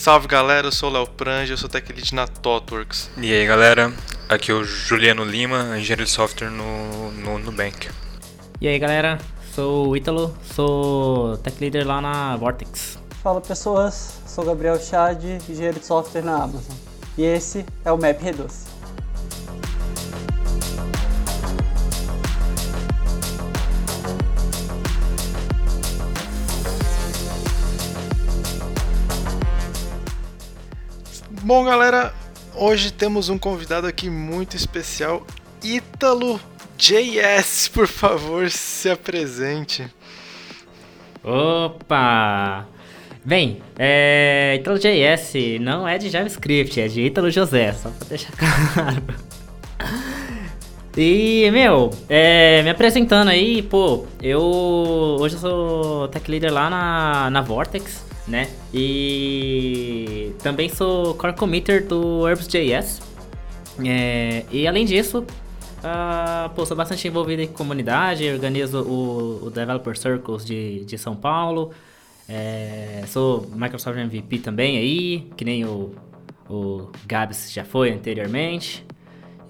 Salve galera, eu sou o Léo Prange, eu sou tech lead na TOTWorks. E aí galera, aqui é o Juliano Lima, engenheiro de software no, no Nubank. E aí galera, sou o Ítalo, sou tech leader lá na Vortex. Fala pessoas, sou Gabriel Chad, engenheiro de software na Amazon. E esse é o Map Redoce. Bom, galera, hoje temos um convidado aqui muito especial, Ítalo JS, por favor, se apresente. Opa! Bem, é, ItaloJS não é de JavaScript, é de Italo José, só pra deixar claro. E, meu, é, me apresentando aí, pô, eu hoje eu sou tech leader lá na, na Vortex, né? E também sou core committer do Herbs.js. É, e além disso, uh, pô, sou bastante envolvido em comunidade, organizo o, o Developer Circles de, de São Paulo. É, sou Microsoft MVP também aí, que nem o, o Gabs já foi anteriormente.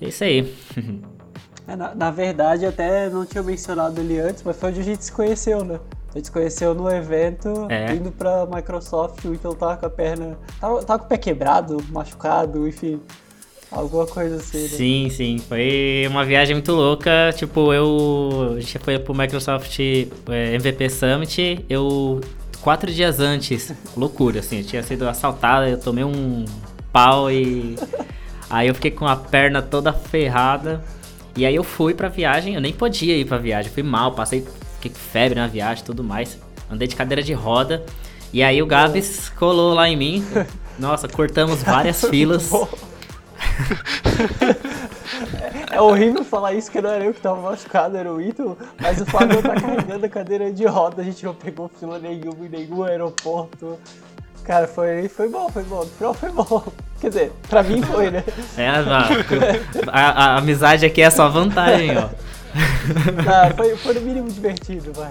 É isso aí. É, na, na, verdade, até não tinha mencionado ele antes, mas foi onde a gente se conheceu, né? A gente se conheceu no evento, é. indo pra Microsoft, o Ítalo tava com a perna. Tava, tava com o pé quebrado, machucado, enfim. Alguma coisa assim. Né? Sim, sim. Foi uma viagem muito louca. Tipo, eu. A gente foi pro Microsoft é, MVP Summit. Eu. Quatro dias antes, loucura, assim. Eu tinha sido assaltada, eu tomei um pau e. Aí eu fiquei com a perna toda ferrada. E aí eu fui pra viagem, eu nem podia ir pra viagem, fui mal, passei fiquei com febre na viagem e tudo mais. Andei de cadeira de roda. E aí o Gabs colou lá em mim. Nossa, cortamos várias filas. É horrível falar isso, que não era eu que tava machucado, era o Ítalo, mas o Fábio tá carregando a cadeira de roda, a gente não pegou fila nenhuma em nenhum aeroporto. Cara, foi, foi bom, foi bom. No final foi bom. Quer dizer, pra mim foi, né? É, a, a, a amizade aqui é só vantagem, ó. Ah, foi, foi no mínimo divertido, vai.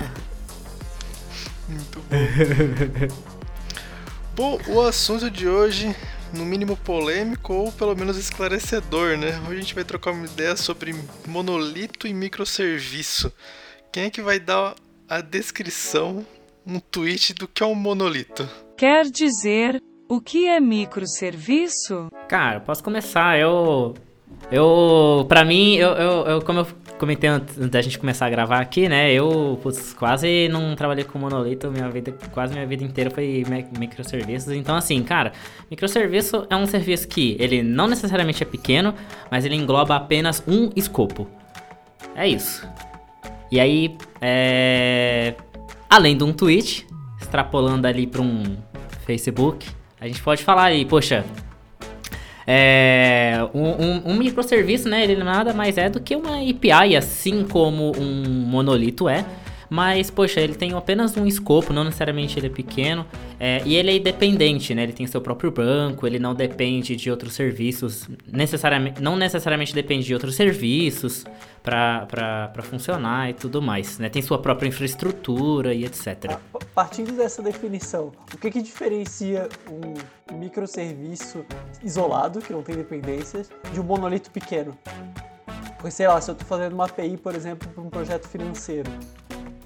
Muito bom. bom, o assunto de hoje, no mínimo polêmico ou pelo menos esclarecedor, né? Hoje a gente vai trocar uma ideia sobre monolito e microserviço. Quem é que vai dar a descrição, um tweet do que é um monolito? Quer dizer, o que é microserviço? Cara, posso começar. Eu eu, pra mim, eu, eu, eu, como eu comentei antes da gente começar a gravar aqui, né? Eu putz, quase não trabalhei com monolito, minha vida, quase minha vida inteira foi microserviços. Então, assim, cara, microserviço é um serviço que ele não necessariamente é pequeno, mas ele engloba apenas um escopo. É isso. E aí, é... além de um tweet, extrapolando ali para um Facebook, a gente pode falar aí, poxa, é, um, um, um, microserviço, né? Ele nada mais é do que uma API, assim como um monolito é. Mas, poxa, ele tem apenas um escopo, não necessariamente ele é pequeno. É, e ele é independente, né? Ele tem seu próprio banco, ele não depende de outros serviços. Necessariamente, não necessariamente depende de outros serviços para funcionar e tudo mais, né? Tem sua própria infraestrutura e etc. Partindo dessa definição, o que, que diferencia um microserviço isolado, que não tem dependências, de um monolito pequeno? Porque, sei lá, se eu estou fazendo uma API, por exemplo, para um projeto financeiro,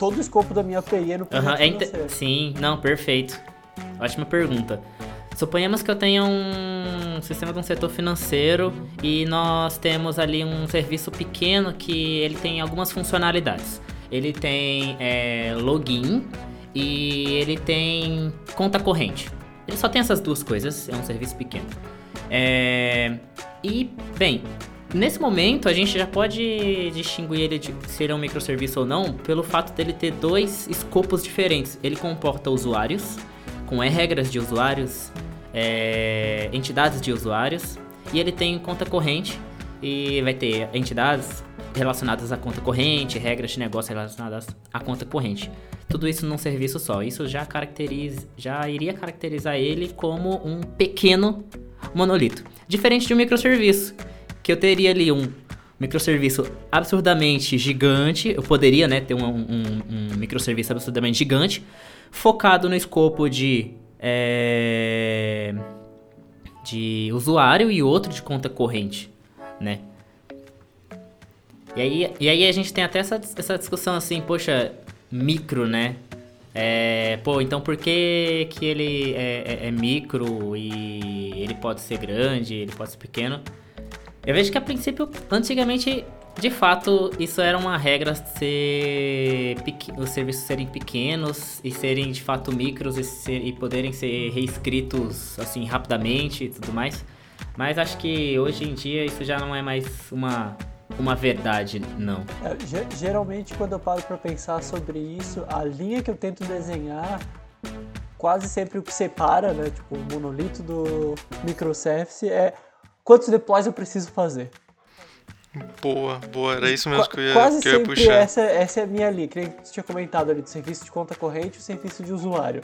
todo o escopo da minha API é no projeto uhum, financeiro. Sim, não, perfeito. Ótima pergunta. Suponhamos que eu tenha um sistema de um setor financeiro e nós temos ali um serviço pequeno que ele tem algumas funcionalidades. Ele tem é, login e ele tem conta corrente. Ele só tem essas duas coisas, é um serviço pequeno. É, e, bem, nesse momento a gente já pode distinguir ele de ser um microserviço ou não pelo fato dele ter dois escopos diferentes. Ele comporta usuários com regras de usuários, é, entidades de usuários, e ele tem conta corrente e vai ter entidades relacionadas à conta corrente, regras de negócio relacionadas à conta corrente. Tudo isso num serviço só. Isso já caracteriza, já iria caracterizar ele como um pequeno monolito, diferente de um microserviço, que eu teria ali um microserviço absurdamente gigante. Eu poderia, né, ter um, um, um microserviço absurdamente gigante, focado no escopo de é, de usuário e outro de conta corrente, né? E aí, e aí a gente tem até essa, essa discussão assim, poxa, micro, né? É, pô, então por que, que ele é, é, é, micro e ele pode ser grande, ele pode ser pequeno? Eu vejo que a princípio, antigamente, de fato, isso era uma regra ser os serviços serem pequenos e serem de fato micros e, ser, e poderem ser reescritos assim rapidamente e tudo mais. Mas acho que hoje em dia isso já não é mais uma uma verdade, não. É, geralmente, quando eu paro para pensar sobre isso, a linha que eu tento desenhar, quase sempre o que separa, né, tipo, o monolito do microservice é quantos deploys eu preciso fazer. Boa, boa, era isso mesmo que eu ia, Quase que eu ia puxar. Essa, essa é a minha linha, que nem você tinha comentado ali do serviço de conta corrente e o serviço de usuário.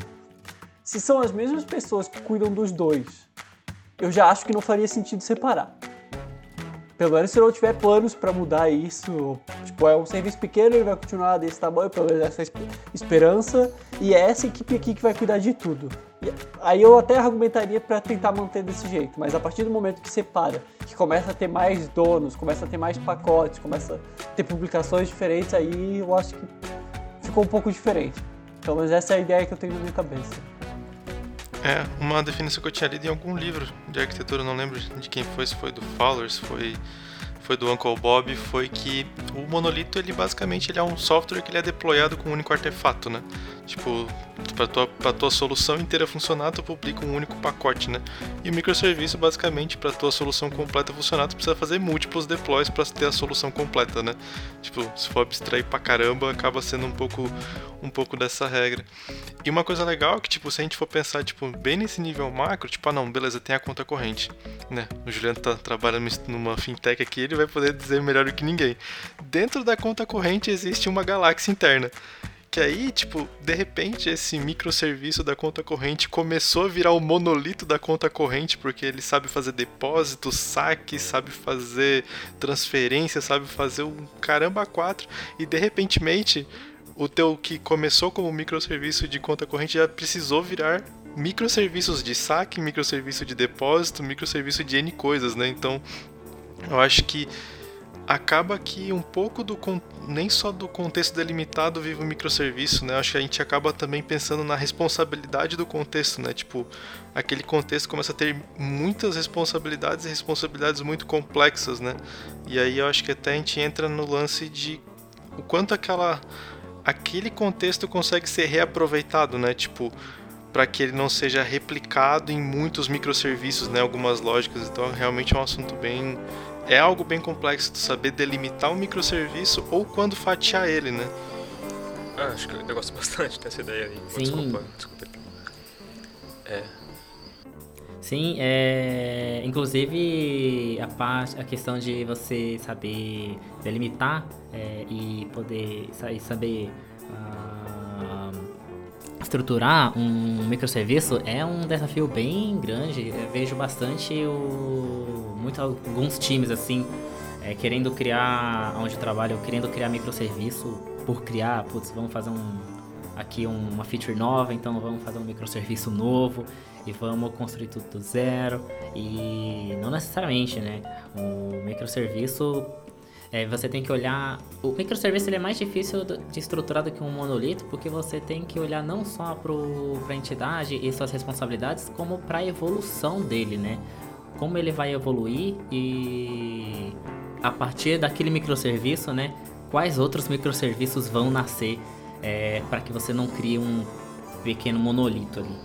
Se são as mesmas pessoas que cuidam dos dois, eu já acho que não faria sentido separar. Pelo menos se não tiver planos para mudar isso, tipo, é um serviço pequeno, ele vai continuar desse tamanho, pelo menos essa esperança, e é essa equipe aqui que vai cuidar de tudo. E aí eu até argumentaria para tentar manter desse jeito, mas a partir do momento que separa, que começa a ter mais donos, começa a ter mais pacotes, começa a ter publicações diferentes, aí eu acho que ficou um pouco diferente. Pelo menos essa é a ideia que eu tenho na minha cabeça. É, uma definição que eu tinha lido em algum livro de arquitetura, não lembro de quem foi, se foi do Fowler, se foi, foi do Uncle Bob, foi que o monolito, ele basicamente ele é um software que ele é deployado com um único artefato, né? Tipo, para tua, pra tua solução inteira funcionar, tu publica um único pacote, né? E o microserviço, basicamente, para tua solução completa funcionar, tu precisa fazer múltiplos deploys para ter a solução completa, né? Tipo, se for abstrair pra caramba, acaba sendo um pouco, um pouco dessa regra. E uma coisa legal é que, tipo, se a gente for pensar, tipo, bem nesse nível macro, tipo, ah não, beleza, tem a conta corrente, né? O Juliano tá trabalhando numa fintech aqui, ele vai poder dizer melhor do que ninguém. Dentro da conta corrente existe uma galáxia interna. Que aí, tipo, de repente esse microserviço da conta corrente começou a virar o monolito da conta corrente, porque ele sabe fazer depósito, saque, sabe fazer transferência, sabe fazer um caramba quatro, e de repentemente o teu que começou como microserviço de conta corrente já precisou virar microserviços de saque, microserviço de depósito, microserviço de N coisas, né? Então, eu acho que acaba que um pouco do nem só do contexto delimitado vive o microserviço, né? Acho que a gente acaba também pensando na responsabilidade do contexto, né? Tipo, aquele contexto começa a ter muitas responsabilidades e responsabilidades muito complexas, né? E aí eu acho que até a gente entra no lance de o quanto aquela aquele contexto consegue ser reaproveitado, né? Tipo, para que ele não seja replicado em muitos microserviços, né? Algumas lógicas. Então, realmente é um assunto bem é algo bem complexo de saber delimitar um microserviço ou quando fatiar ele, né? Ah, acho que eu gosto bastante dessa ideia aí. Sim. Desculpa, desculpa. É. Sim, é, inclusive a, parte, a questão de você saber delimitar é, e poder e saber uh, estruturar um microserviço é um desafio bem grande. Eu vejo bastante o, muito, alguns times assim é, querendo criar, onde eu trabalho, querendo criar microserviço por criar, putz, vamos fazer um aqui uma feature nova, então vamos fazer um microserviço novo e vamos construir tudo do zero. E não necessariamente, né? O microserviço é, você tem que olhar. O microserviço ele é mais difícil de estruturar do que um monolito, porque você tem que olhar não só para a entidade e suas responsabilidades, como para a evolução dele, né? Como ele vai evoluir e a partir daquele microserviço, né? Quais outros microserviços vão nascer é, para que você não crie um pequeno monolito ali?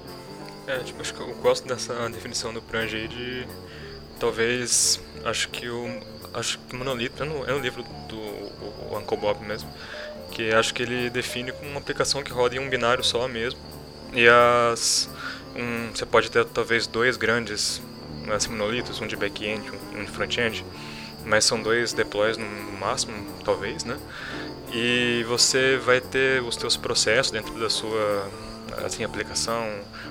É, tipo, acho que eu gosto dessa definição do Prange aí de talvez acho que o acho que monolito é no, é no livro do o Uncle Bob mesmo que acho que ele define como uma aplicação que roda em um binário só mesmo e as um, você pode ter talvez dois grandes assim, monolitos um de back-end um, um de front-end mas são dois deploys no máximo talvez né e você vai ter os teus processos dentro da sua assim aplicação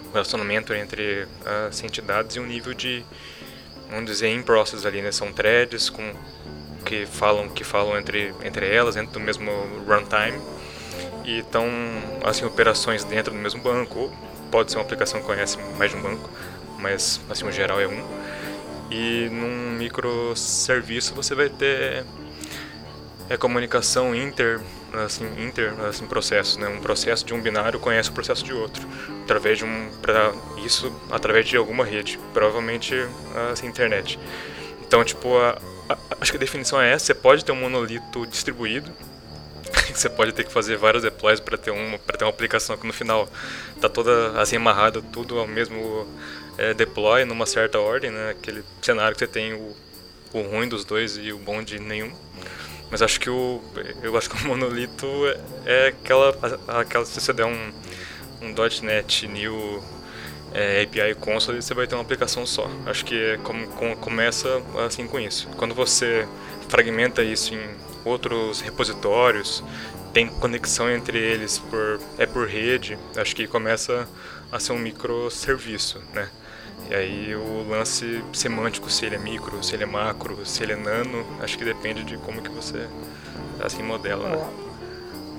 o relacionamento entre as entidades e um nível de vamos dizer, in process ali, né? São threads com que falam que falam entre entre elas dentro do mesmo runtime e estão assim operações dentro do mesmo banco, pode ser uma aplicação que conhece mais de um banco, mas assim, o geral é um. E num microserviço você vai ter é comunicação inter assim inter assim processos né um processo de um binário conhece o processo de outro através de um para isso através de alguma rede provavelmente assim internet então tipo a, a, acho que a definição é essa você pode ter um monolito distribuído você pode ter que fazer vários deploys para ter uma para ter uma aplicação que no final tá toda assim amarrada tudo ao mesmo é, deploy numa certa ordem né aquele cenário que você tem o, o ruim dos dois e o bom de nenhum mas acho que o eu acho que o monolito é, é aquela aquela se você der um um .NET New é, API Console você vai ter uma aplicação só. Acho que é como, com, começa assim com isso. Quando você fragmenta isso em outros repositórios, tem conexão entre eles por é por rede, acho que começa a ser um microserviço, né? E aí o lance semântico, se ele é micro, se ele é macro, se ele é nano, acho que depende de como que você assim modela. Né?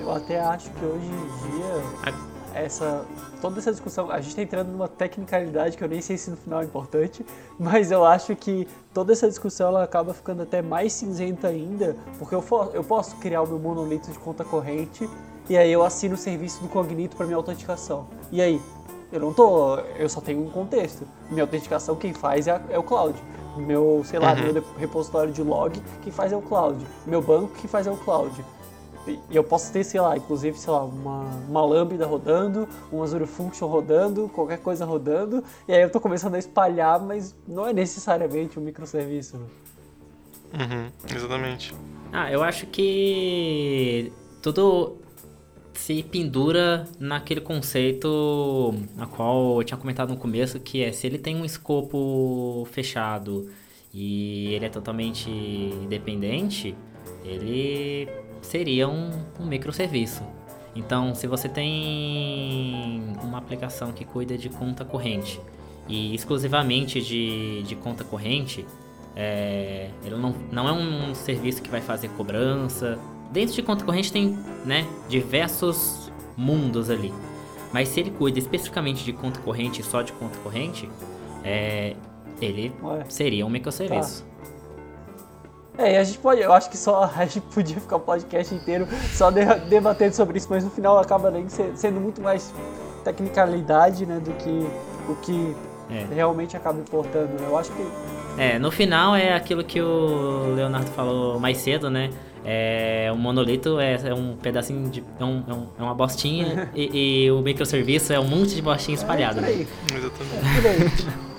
Eu até acho que hoje em dia essa toda essa discussão, a gente está entrando numa tecnicalidade que eu nem sei se no final é importante, mas eu acho que toda essa discussão ela acaba ficando até mais cinzenta ainda, porque eu, for, eu posso criar o meu monolito de conta corrente e aí eu assino o serviço do Cognito para minha autenticação. E aí, eu não tô. Eu só tenho um contexto. Minha autenticação quem faz é, é o cloud. Meu, sei lá, uhum. meu repositório de log, quem faz é o cloud. Meu banco, quem faz é o cloud. E eu posso ter, sei lá, inclusive, sei lá, uma, uma lambda rodando, uma Azure Function rodando, qualquer coisa rodando, e aí eu tô começando a espalhar, mas não é necessariamente um microserviço. Uhum, exatamente. Ah, eu acho que tudo se pendura naquele conceito a qual eu tinha comentado no começo, que é se ele tem um escopo fechado e ele é totalmente independente, ele seria um, um microserviço. Então, se você tem uma aplicação que cuida de conta corrente e exclusivamente de, de conta corrente, é, ele não, não é um serviço que vai fazer cobrança, Dentro de conta corrente tem, né, diversos mundos ali. Mas se ele cuida especificamente de conta corrente só de conta corrente, é, ele Ué. seria um microserviço. Tá. É, e a gente pode, eu acho que só a gente podia ficar o podcast inteiro só de, debatendo sobre isso, mas no final acaba nem sendo muito mais tecnicalidade, né, do que o que é. realmente acaba importando. Né? Eu acho que é, no final é aquilo que o Leonardo falou mais cedo, né? É, o monolito é, é um pedacinho de. É, um, é, é uma bostinha e, e, o microserviço é um monte de bostinha espalhada. É, né? Exatamente.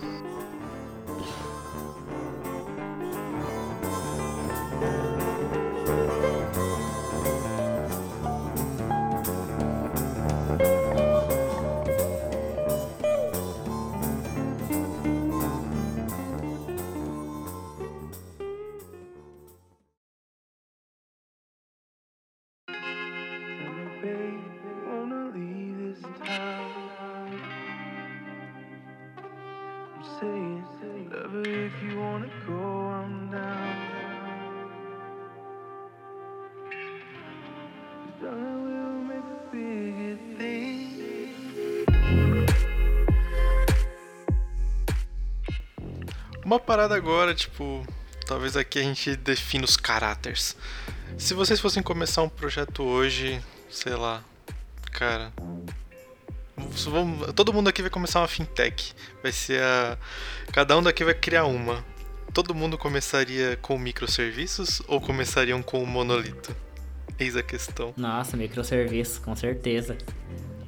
Parada agora, tipo, talvez aqui a gente defina os caráteres. Se vocês fossem começar um projeto hoje, sei lá, cara, todo mundo aqui vai começar uma fintech. Vai ser a. Cada um daqui vai criar uma. Todo mundo começaria com microserviços ou começariam com o monolito? Eis a questão. Nossa, microserviço, com certeza.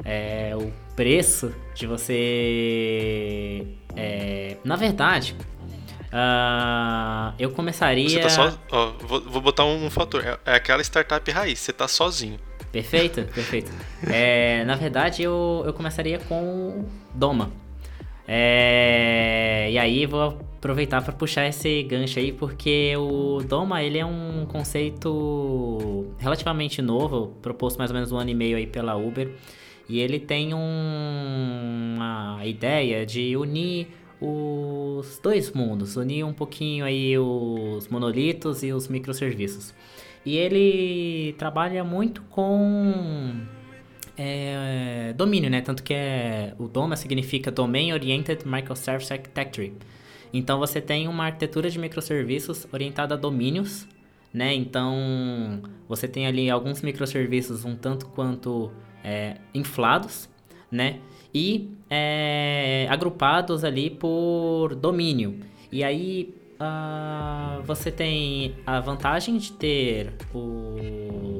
É, o preço de você. É, na verdade, Uh, eu começaria. Você tá. Ó, vou, vou botar um, fator. É, é, aquela startup raiz, você tá sozinho. Perfeito, perfeito. É, na verdade, eu, eu começaria com Doma. É, e aí vou aproveitar para puxar esse gancho aí, porque o Doma ele é um conceito relativamente novo, proposto mais ou menos um ano e meio aí pela Uber. E ele tem um, uma ideia de unir os dois mundos, unir um pouquinho aí os monolitos e os microserviços. E ele trabalha muito com é, domínio, né? Tanto que é, o DOMA significa Domain Oriented Microservice Architecture. Então você tem uma arquitetura de microserviços orientada a domínios, né? Então você tem ali alguns microserviços um tanto quanto é, inflados, né? E é, agrupados ali por domínio. E aí uh, você tem a vantagem de ter o,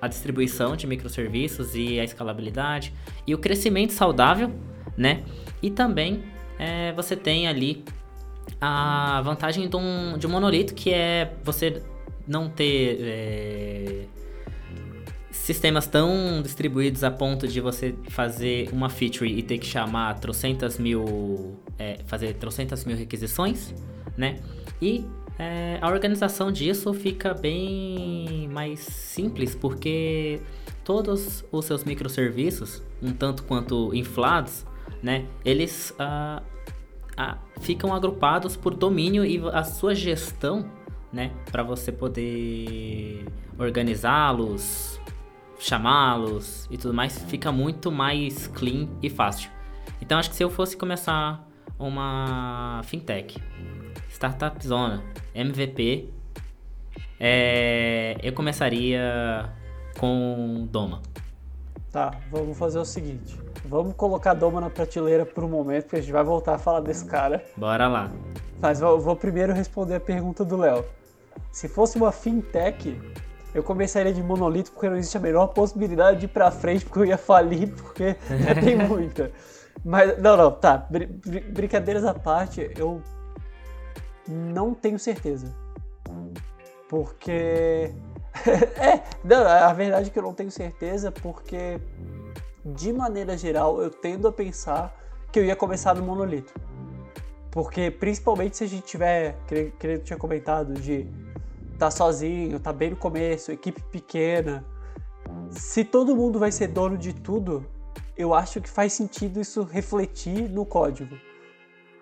a distribuição de microserviços e a escalabilidade e o crescimento saudável, né? E também é, você tem ali a vantagem de um, de um monolito que é você não ter é, sistemas tão distribuídos a ponto de você fazer uma feature e ter que chamar trocentas mil, é, fazer trocentas mil requisições, né? E é, a organização disso fica bem mais simples porque todos os seus microserviços, um tanto quanto inflados, né? Eles ah, ah, ficam agrupados por domínio e a sua gestão, né? Para você poder organizá-los, chamá-los e tudo mais, fica muito mais clean e fácil. Então acho que se eu fosse começar uma fintech, startup zona, MVP, é, eu começaria com Doma. Tá, vamos fazer o seguinte. Vamos colocar Doma na prateleira por um momento, porque a gente vai voltar a falar desse cara. Bora lá. Mas eu vou primeiro responder a pergunta do Léo. Se fosse uma fintech, eu começaria de monolito porque não existe a menor possibilidade de ir pra frente, porque eu ia falir, porque tem muita. Mas, não, não, tá. Br br brincadeiras à parte, eu não tenho certeza. Porque. é, não, a verdade é que eu não tenho certeza, porque de maneira geral eu tendo a pensar que eu ia começar no monolito. Porque principalmente se a gente tiver, que, que eu tinha comentado, de tá sozinho, tá bem no começo, equipe pequena. Se todo mundo vai ser dono de tudo, eu acho que faz sentido isso refletir no código.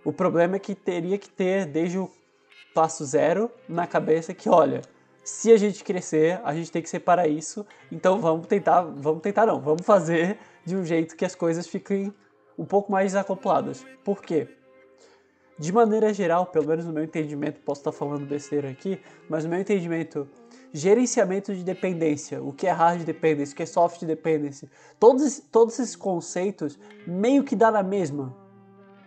O problema é que teria que ter desde o passo zero na cabeça que, olha, se a gente crescer, a gente tem que separar isso, então vamos tentar, vamos tentar não, vamos fazer de um jeito que as coisas fiquem um pouco mais desacopladas. Por quê? De maneira geral, pelo menos no meu entendimento, posso estar falando besteira aqui, mas no meu entendimento, gerenciamento de dependência, o que é hard dependency, o que é soft dependency, todos, todos esses conceitos meio que dá na mesma.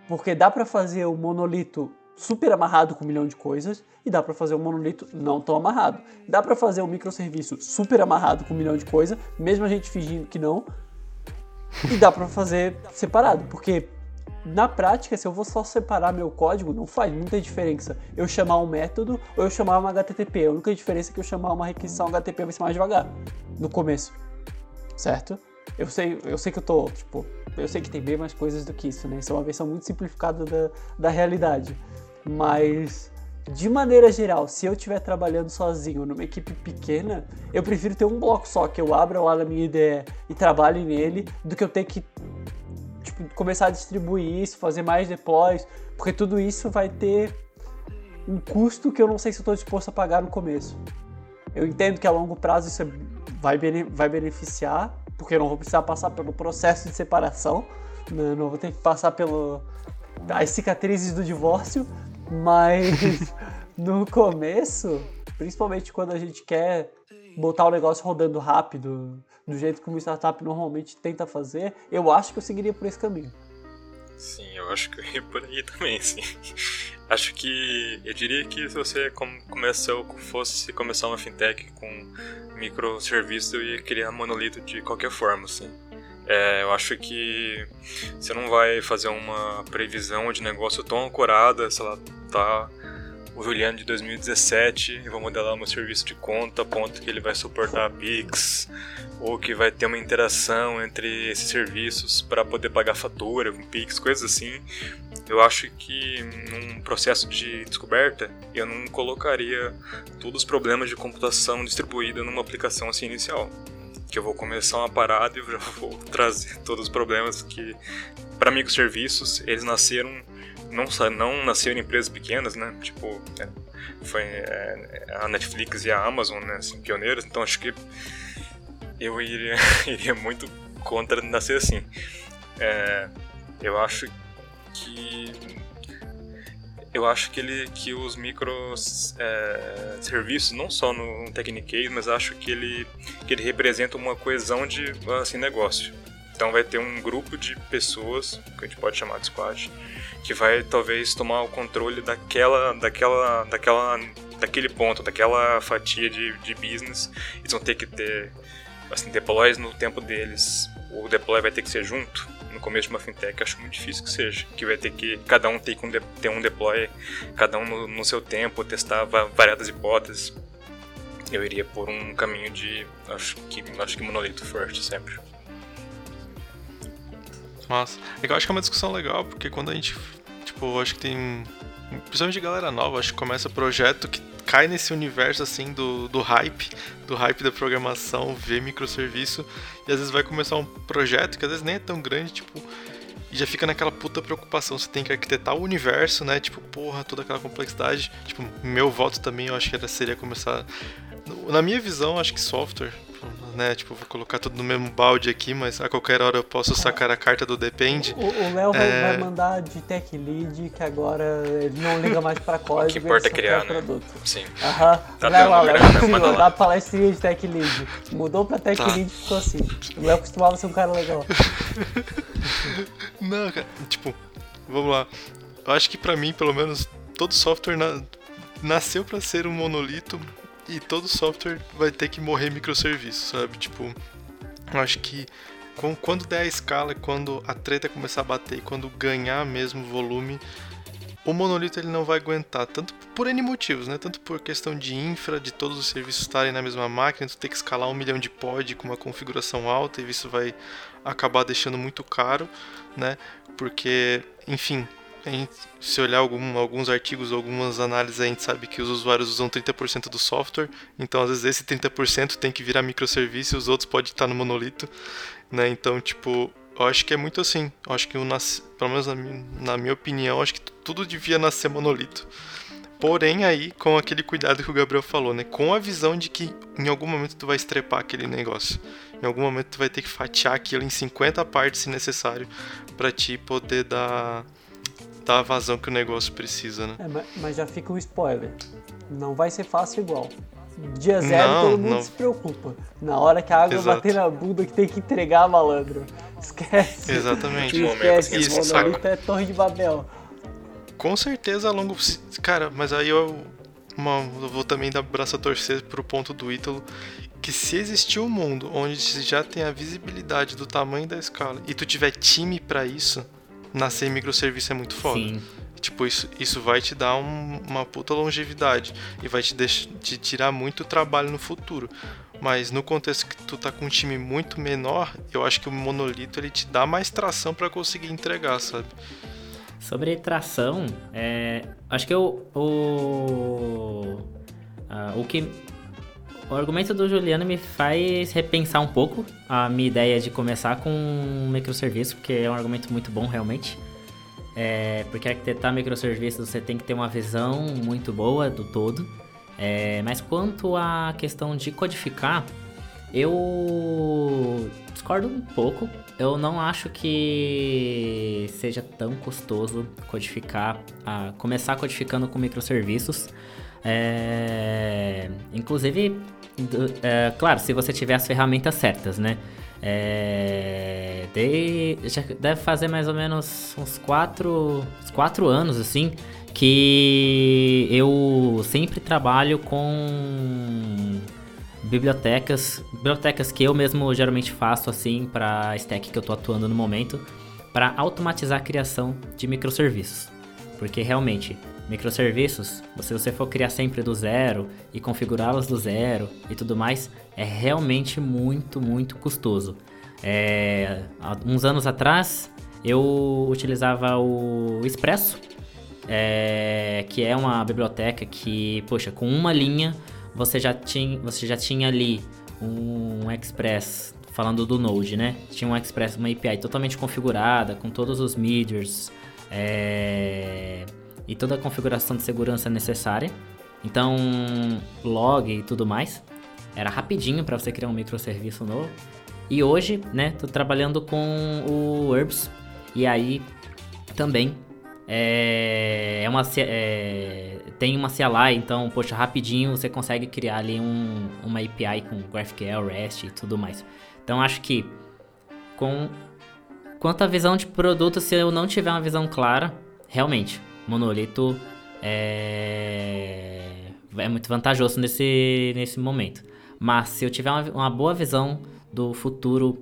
Porque dá para fazer o monolito super amarrado com um milhão de coisas e dá para fazer um monolito não tão amarrado. Dá para fazer um microserviço super amarrado com um milhão de coisas, mesmo a gente fingindo que não. E dá para fazer separado, porque na prática, se eu vou só separar meu código, não faz muita diferença eu chamar um método ou eu chamar uma HTTP. A única diferença é que eu chamar uma requisição HTTP vai ser mais devagar no começo, certo? Eu sei, eu sei que eu tô, tipo, eu sei que tem bem mais coisas do que isso, né? Isso é uma versão muito simplificada da, da realidade. Mas, de maneira geral, se eu estiver trabalhando sozinho numa equipe pequena, eu prefiro ter um bloco só, que eu abra lá na minha ideia e trabalhe nele, do que eu ter que tipo, começar a distribuir isso, fazer mais deploys, porque tudo isso vai ter um custo que eu não sei se eu estou disposto a pagar no começo. Eu entendo que a longo prazo isso é, vai, vai beneficiar, porque eu não vou precisar passar pelo processo de separação, né? não vou ter que passar pelo as cicatrizes do divórcio, mas no começo, principalmente quando a gente quer botar o negócio rodando rápido, do jeito que uma startup normalmente tenta fazer, eu acho que eu seguiria por esse caminho. Sim, eu acho que eu ia por aí também, sim. Acho que eu diria que se você começou, fosse começar uma fintech com microserviço, eu ia criar monolito de qualquer forma, assim. É, eu acho que você não vai fazer uma previsão de negócio tão ancorada, sei lá, tá o Juliano de 2017 e vou modelar um serviço de conta a ponto que ele vai suportar a Pix ou que vai ter uma interação entre esses serviços para poder pagar fatura com Pix, coisas assim. Eu acho que num processo de descoberta eu não colocaria todos os problemas de computação distribuída numa aplicação assim inicial. Que eu vou começar uma parada e já vou trazer todos os problemas que, para microserviços, eles nasceram não, não nasceu em empresas pequenas, né? Tipo, é, foi é, a Netflix e a Amazon, né? Assim, pioneiros. Então acho que eu iria, iria muito contra nascer assim. É, eu acho que eu acho que ele que os micros é, serviços não só no Technique, mas acho que ele que ele representa uma coesão de assim negócio. Então vai ter um grupo de pessoas que a gente pode chamar de squad que vai talvez tomar o controle daquela daquela daquela daquele ponto, daquela fatia de, de business. Eles vão ter que ter assim deploys no tempo deles. O deploy vai ter que ser junto no começo de uma fintech, acho muito difícil que seja. Que vai ter que cada um ter, ter um deploy, cada um no, no seu tempo, testar variadas hipóteses. Eu iria por um caminho de acho que acho que monolito first sempre. Nossa, é eu acho que é uma discussão legal, porque quando a gente, tipo, acho que tem, principalmente de galera nova, acho que começa projeto que cai nesse universo assim do, do hype, do hype da programação, ver microserviço, e às vezes vai começar um projeto que às vezes nem é tão grande, tipo, e já fica naquela puta preocupação, você tem que arquitetar o universo, né? Tipo, porra, toda aquela complexidade. Tipo, meu voto também eu acho que era, seria começar. Na minha visão, acho que software, né? Tipo, vou colocar tudo no mesmo balde aqui, mas a qualquer hora eu posso sacar a carta do depende. O Léo vai, é... vai, mandar de tech lead, que agora ele não liga mais pra código. O que importa é criar, né? Produto. Sim. Aham. Tá vai lá, Léo, dá palestrinha de tech lead. Mudou pra tech tá. lead e ficou assim. O Léo costumava ser um cara legal. não, cara, tipo, vamos lá. Eu acho que pra mim, pelo menos, todo software na... nasceu pra ser um monolito e todo software vai ter que morrer microserviço, sabe? Tipo, eu acho que quando der a escala, quando a treta começar a bater, quando ganhar mesmo volume, o monolito ele não vai aguentar, tanto por N motivos, né? Tanto por questão de infra, de todos os serviços estarem na mesma máquina, tu ter que escalar um milhão de pod com uma configuração alta e isso vai acabar deixando muito caro, né? Porque, enfim, gente, se olhar algum, alguns artigos, algumas análises, a gente sabe que os usuários usam 30% do software, então às vezes esse 30% tem que virar microserviço e os outros podem estar no monolito, né? Então, tipo, eu acho que é muito assim. Eu acho que, eu nasci, pelo menos na minha, na minha opinião, acho que tudo devia nascer monolito. Porém, aí, com aquele cuidado que o Gabriel falou, né? Com a visão de que em algum momento tu vai estrepar aquele negócio. Em algum momento tu vai ter que fatiar aquilo em 50 partes se necessário para ti poder dar dar a vazão que o negócio precisa, né? É, mas já fica um spoiler. Não vai ser fácil igual. Dia zero não, todo mundo não. se preocupa. Na hora que a água Exato. bater na bunda que tem que entregar malandro. Esquece. Exatamente. Esquece. Isso, monolito é Torre de Babel. Com certeza a longo... Cara, mas aí eu, uma, eu vou também dar braço a torcer pro ponto do Ítalo que se existir um mundo onde já tem a visibilidade do tamanho da escala e tu tiver time para isso, nascer em microserviço é muito foda. Sim. Tipo, isso, isso vai te dar um, uma puta longevidade e vai te, deixar, te tirar muito trabalho no futuro. Mas no contexto que tu tá com um time muito menor, eu acho que o monolito ele te dá mais tração para conseguir entregar, sabe? Sobre tração, é, acho que o, o, uh, o que o argumento do Juliano me faz repensar um pouco a minha ideia de começar com um microserviço, porque é um argumento muito bom realmente. É, porque arquitetar microserviços você tem que ter uma visão muito boa do todo. É, mas quanto à questão de codificar, eu discordo um pouco. Eu não acho que seja tão custoso codificar, a, começar codificando com microserviços. É, inclusive, é, claro, se você tiver as ferramentas certas, né? É, já deve fazer mais ou menos uns 4 uns quatro anos, assim, que eu sempre trabalho com bibliotecas, bibliotecas que eu mesmo geralmente faço assim para a stack que eu tô atuando no momento, para automatizar a criação de microserviços. Porque realmente Microserviços, se você for criar sempre do zero e configurá-los do zero e tudo mais, é realmente muito, muito custoso. É, há uns anos atrás, eu utilizava o Expresso, é, que é uma biblioteca que, poxa, com uma linha você já tinha, você já tinha ali um Express, falando do Node, né? Tinha um Express, uma API totalmente configurada, com todos os midgers, é, e toda a configuração de segurança necessária. Então, log e tudo mais. Era rapidinho para você criar um microserviço novo. E hoje, né, tô trabalhando com o Herbs. E aí também é, é uma é, tem uma CLI, então, poxa, rapidinho você consegue criar ali um, uma API com GraphQL, REST e tudo mais. Então acho que com quanto à visão de produto, se eu não tiver uma visão clara, realmente, monolito é, é muito vantajoso nesse, nesse momento. Mas se eu tiver uma, uma boa visão do futuro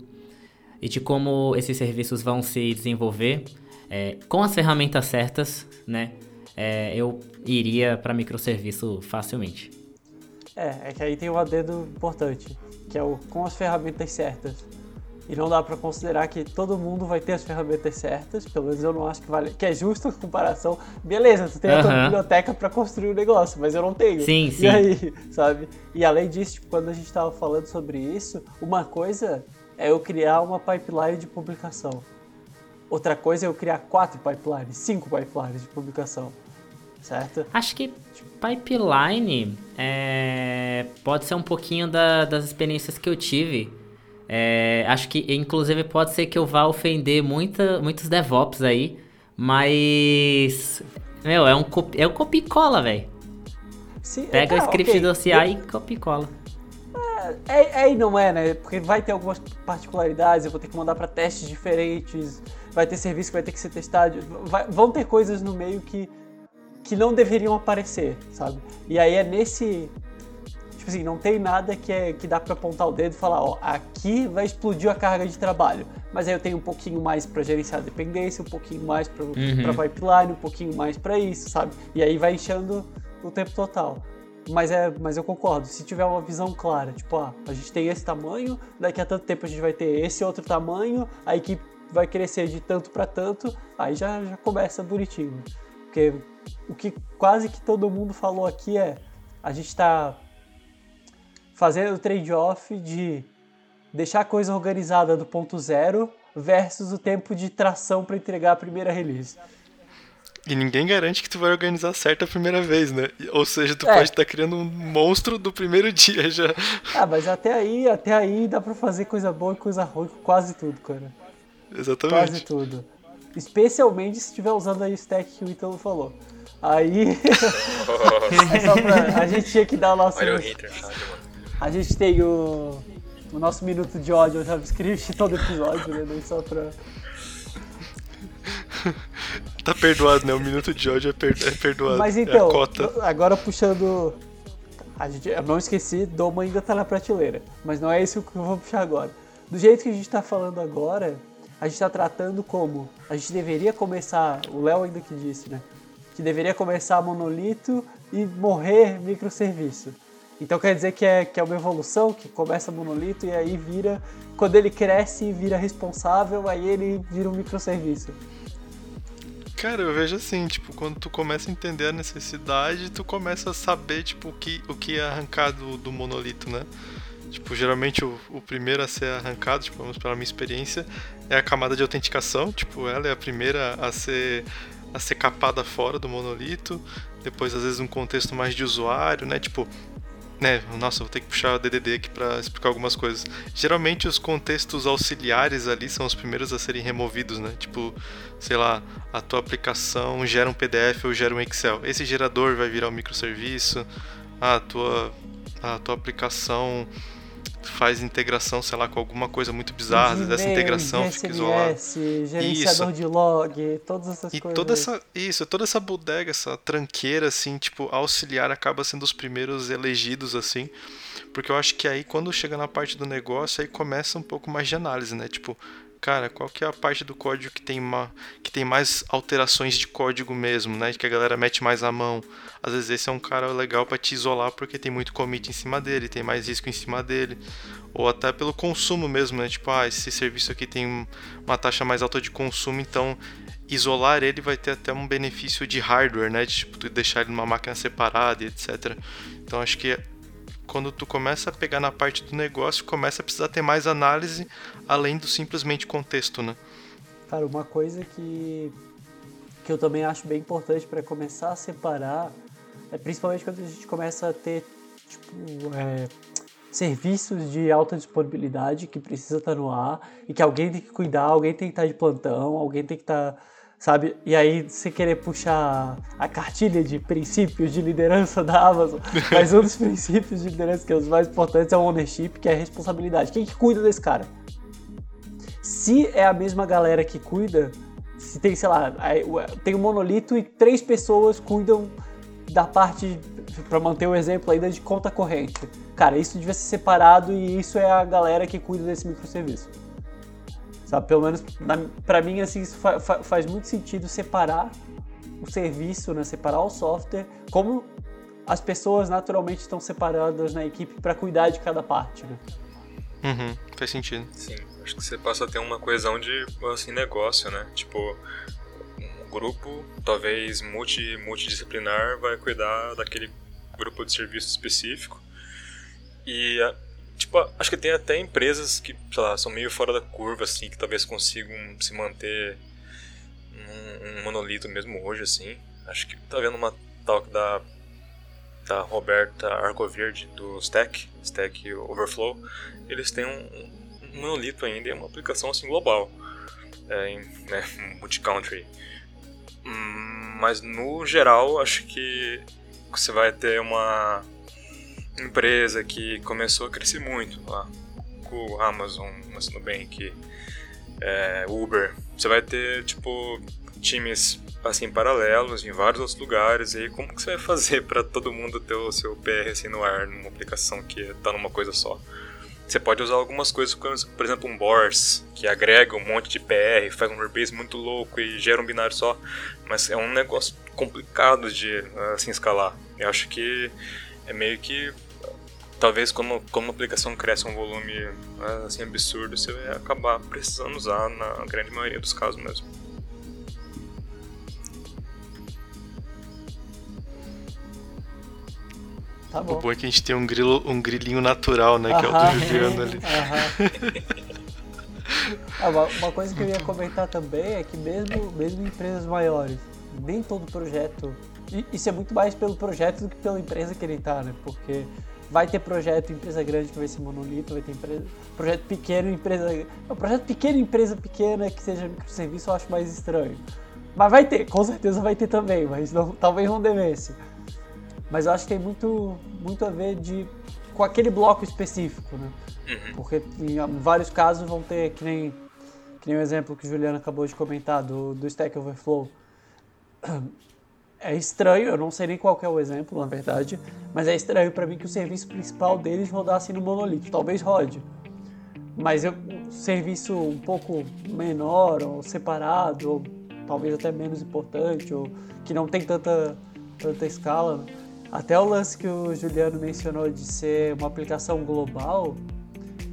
e de como esses serviços vão se desenvolver, é, com as ferramentas certas, né, é, eu iria para microserviço facilmente. É, é que aí tem um adendo importante, que é o com as ferramentas certas. E não dá para considerar que todo mundo vai ter as ferramentas certas, pelo menos eu não acho que vale, que é justa a comparação. Beleza, tu tem a tua biblioteca para construir o um negócio, mas eu não tenho. Sim, sim. E aí, sabe? E além disso, tipo, quando a gente tava falando sobre isso, uma coisa é eu criar uma pipeline de publicação. Outra coisa é eu criar quatro pipelines, cinco pipelines de publicação. Certo? Acho que pipeline é... pode ser um pouquinho da, das experiências que eu tive é, acho que, inclusive, pode ser que eu vá ofender muita, muitos DevOps aí, mas. Meu, é um, é um copia e cola, velho. Pega tá, o script okay. do CI eu... e copia e cola. É, é, é, e não é, né? Porque vai ter algumas particularidades, eu vou ter que mandar para testes diferentes, vai ter serviço que vai ter que ser testado, vai, vão ter coisas no meio que, que não deveriam aparecer, sabe? E aí é nesse, Tipo assim, não tem nada que, é, que dá para apontar o dedo e falar, ó, aqui vai explodir a carga de trabalho. Mas aí eu tenho um pouquinho mais para gerenciar a dependência, um pouquinho mais para uhum. pipeline, um pouquinho mais para isso, sabe? E aí vai enchendo o tempo total. Mas, é, mas eu concordo, se tiver uma visão clara, tipo, ah, a gente tem esse tamanho, daqui a tanto tempo a gente vai ter esse outro tamanho, a equipe vai crescer de tanto para tanto, aí já, já começa bonitinho. Porque o que quase que todo mundo falou aqui é, a gente está fazendo o trade-off de deixar a coisa organizada do ponto zero versus o tempo de tração para entregar a primeira release. E ninguém garante que tu vai organizar certo a primeira vez, né? Ou seja, tu é. pode estar tá criando um monstro do primeiro dia já. Ah, mas até aí, até aí dá para fazer coisa boa e coisa ruim com quase tudo, cara. Exatamente. Quase tudo. Especialmente se estiver usando a stack que o Ítalo falou. Aí. é pra... A gente tinha que dar o nosso. Olha o hater. A gente tem o, o nosso minuto de ódio ao JavaScript todo episódio, né? Só pra. tá perdoado, né? O minuto de ódio é, per é perdoado. Mas então, é agora puxando. A gente, eu não esqueci, Doma ainda tá na prateleira. Mas não é isso que eu vou puxar agora. Do jeito que a gente tá falando agora, a gente tá tratando como a gente deveria começar, o Léo ainda que disse, né? Que deveria começar monolito e morrer microserviço. Então quer dizer que é, que é uma evolução, que começa monolito e aí vira. Quando ele cresce e vira responsável, aí ele vira um microserviço. Cara, eu vejo assim, tipo, quando tu começa a entender a necessidade, tu começa a saber, tipo, o que, o que é arrancado do monolito, né? Tipo, geralmente o, o primeiro a ser arrancado, tipo, vamos pela minha experiência, é a camada de autenticação, tipo, ela é a primeira a ser a ser capada fora do monolito, depois às vezes um contexto mais de usuário, né? Tipo, né, nossa, vou ter que puxar o DDD aqui para explicar algumas coisas. Geralmente os contextos auxiliares ali são os primeiros a serem removidos, né? Tipo, sei lá, a tua aplicação gera um PDF ou gera um Excel. Esse gerador vai virar um microserviço. A tua a tua aplicação faz integração, sei lá, com alguma coisa muito bizarra, Gmail, essa integração fica isolada. gerenciador isso. de log, todas essas e coisas. Toda essa, isso, toda essa bodega, essa tranqueira, assim, tipo, auxiliar acaba sendo os primeiros elegidos, assim, porque eu acho que aí, quando chega na parte do negócio, aí começa um pouco mais de análise, né? Tipo, cara, qual que é a parte do código que tem, uma, que tem mais alterações de código mesmo, né? Que a galera mete mais a mão. Às vezes esse é um cara legal para te isolar porque tem muito commit em cima dele, tem mais risco em cima dele. Ou até pelo consumo mesmo, né? Tipo, ah, esse serviço aqui tem uma taxa mais alta de consumo, então isolar ele vai ter até um benefício de hardware, né? De tipo, deixar ele numa máquina separada e etc. Então acho que quando tu começa a pegar na parte do negócio, começa a precisar ter mais análise além do simplesmente contexto, né? Cara, uma coisa que que eu também acho bem importante para começar a separar é principalmente quando a gente começa a ter tipo, é, serviços de alta disponibilidade que precisa estar no ar e que alguém tem que cuidar, alguém tem que estar de plantão, alguém tem que estar, sabe? E aí você querer puxar a cartilha de princípios de liderança da Amazon, mas um dos princípios de liderança que é os mais importantes é o ownership, que é a responsabilidade. Quem que cuida desse cara? Se é a mesma galera que cuida, se tem, sei lá, tem um monolito e três pessoas cuidam da parte, para manter o exemplo ainda, de conta corrente. Cara, isso devia ser separado e isso é a galera que cuida desse microserviço. Sabe, pelo menos para mim, assim, isso fa fa faz muito sentido separar o serviço, né? separar o software, como as pessoas naturalmente estão separadas na equipe para cuidar de cada parte. Né? Uhum, faz sentido. Sim, acho que você passa a ter uma coesão de assim, negócio, né? Tipo, um grupo, talvez multi, multidisciplinar, vai cuidar daquele grupo de serviço específico. E, tipo, acho que tem até empresas que, sei lá, são meio fora da curva, assim, que talvez consigam se manter um, um monolito mesmo hoje, assim. Acho que tá vendo uma talk da da Roberta Argoverde do Stack, Stack Overflow, eles têm um, um monolito ainda e uma aplicação assim global, é, em né, multi-country. Hum, mas no geral, acho que você vai ter uma empresa que começou a crescer muito lá, Google, Amazon, Nubank, é, Uber. Você vai ter tipo times assim paralelos em vários outros lugares. E como que você vai fazer para todo mundo ter o seu PR assim no ar numa aplicação que está numa coisa só? Você pode usar algumas coisas, por exemplo, um Bors, que agrega um monte de PR, faz um rebase muito louco e gera um binário só, mas é um negócio complicado de assim escalar. Eu acho que é meio que talvez como, como a aplicação cresce um volume assim absurdo, você vai acabar precisando usar na grande maioria dos casos mesmo. Tá bom. O bom é que a gente tem um, grilo, um grilinho natural, né? Que é o do Juliano ali. ah, uma, uma, coisa que eu ia comentar também é que mesmo, mesmo em empresas maiores, nem todo projeto. Isso é muito mais pelo projeto do que pela empresa que ele está, né? Porque vai ter projeto empresa grande que vai ser monolito, vai ter empresa, projeto pequeno, empresa. Não, projeto pequeno, empresa pequena que seja microserviço eu acho mais estranho. Mas vai ter, com certeza vai ter também, mas não, talvez não devesse. Mas eu acho que tem muito, muito a ver de, com aquele bloco específico, né? Uhum. Porque em vários casos vão ter, que nem, que nem o exemplo que o Juliano acabou de comentar do, do Stack Overflow. É estranho, eu não sei nem qual é o exemplo, na verdade, mas é estranho para mim que o serviço principal deles rodasse no monolito. Talvez rode, mas eu, um serviço um pouco menor, ou separado, ou talvez até menos importante, ou que não tem tanta, tanta escala? Até o lance que o Juliano mencionou de ser uma aplicação global,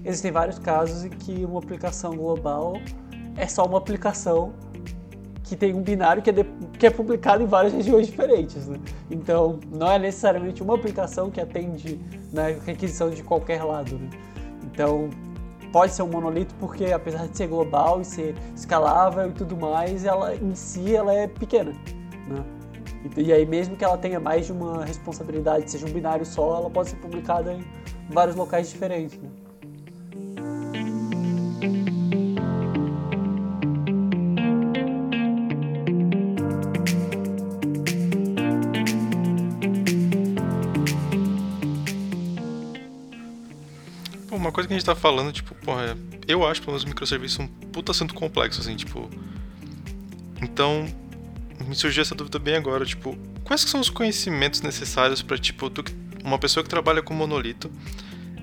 existem vários casos em que uma aplicação global é só uma aplicação que tem um binário que é, de, que é publicado em várias regiões diferentes. Né? Então, não é necessariamente uma aplicação que atende na né, requisição de qualquer lado. Né? Então, pode ser um monolito porque, apesar de ser global e ser escalável e tudo mais, ela em si ela é pequena. Né? E aí, mesmo que ela tenha mais de uma responsabilidade, seja um binário só, ela pode ser publicada em vários locais diferentes. Né? Uma coisa que a gente tá falando, tipo, porra, eu acho pelo menos o microserviço um puta assunto complexo, assim, tipo. Então, me surgiu essa dúvida bem agora, tipo, quais são os conhecimentos necessários para tipo, tu, uma pessoa que trabalha com monolito,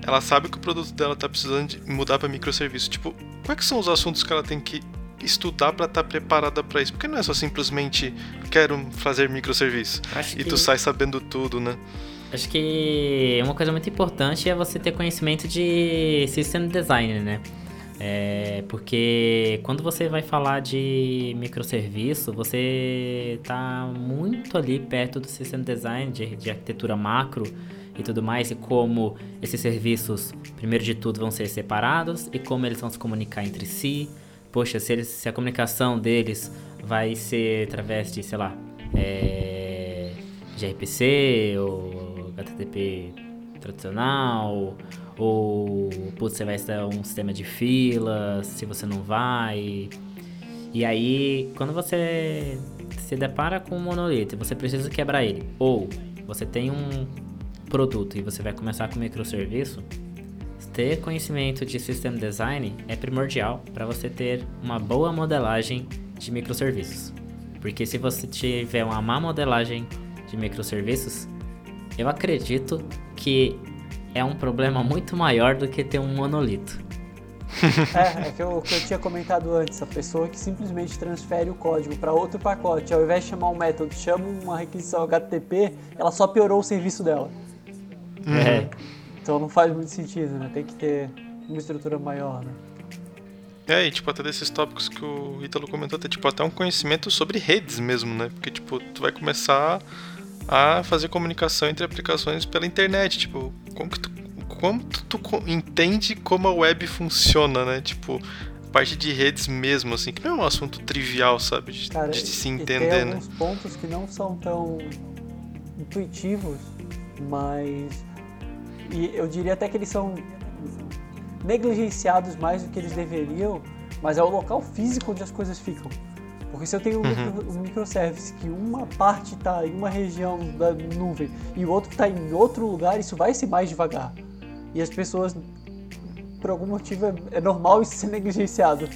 ela sabe que o produto dela tá precisando de mudar para microserviço, tipo, quais são os assuntos que ela tem que estudar para estar tá preparada para isso? Porque não é só simplesmente quero fazer microserviço Acho e que... tu sai sabendo tudo, né? Acho que uma coisa muito importante é você ter conhecimento de system design, né? É, porque quando você vai falar de microserviço, você está muito ali perto do sistema design, de, de, arquitetura macro e tudo mais, e como esses serviços, primeiro de tudo, vão ser separados e como eles vão se comunicar entre si. Poxa, se, eles, se a comunicação deles vai ser através de, sei lá, é, gRPC ou HTTP tradicional, ou putz, você vai ter um sistema de filas, se você não vai. E aí, quando você se depara com um monolito e você precisa quebrar ele, ou você tem um produto e você vai começar com microserviço, ter conhecimento de system design é primordial para você ter uma boa modelagem de microserviços. Porque se você tiver uma má modelagem de microserviços, eu acredito que é um problema muito maior do que ter um monolito. é, é que eu, que eu tinha comentado antes, a pessoa que simplesmente transfere o código para outro pacote, ao invés de chamar um método, chama uma requisição HTTP, ela só piorou o serviço dela. Uhum. É. Então não faz muito sentido, né? Tem que ter uma estrutura maior, né? É, e tipo, até desses tópicos que o Ítalo comentou, até, tipo, até um conhecimento sobre redes mesmo, né? Porque, tipo, tu vai começar a fazer comunicação entre aplicações pela internet, tipo, como que tu, como tu, tu entende como a web funciona, né? Tipo, parte de redes mesmo, assim, que não é um assunto trivial, sabe? De, Cara, de se entender, tem né? alguns pontos que não são tão intuitivos, mas e eu diria até que eles são negligenciados mais do que eles deveriam, mas é o local físico onde as coisas ficam. Porque se eu tenho um, uhum. micro, um microservice que uma parte está em uma região da nuvem e o outro está em outro lugar, isso vai ser mais devagar. E as pessoas, por algum motivo, é, é normal isso ser negligenciado.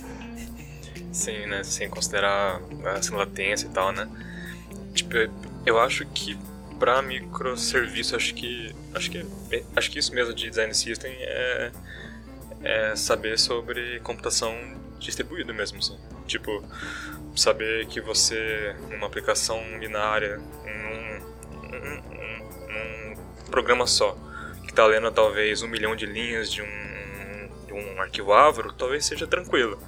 Sim, né? Sem considerar a latência e tal, né? Tipo, eu acho que para microserviço, acho que acho que é, acho que isso mesmo de design system é, é saber sobre computação distribuída mesmo, assim. Tipo, saber que você numa aplicação binária, num, num, num programa só, que está lendo talvez um milhão de linhas de um, de um arquivo Avro, talvez seja tranquilo.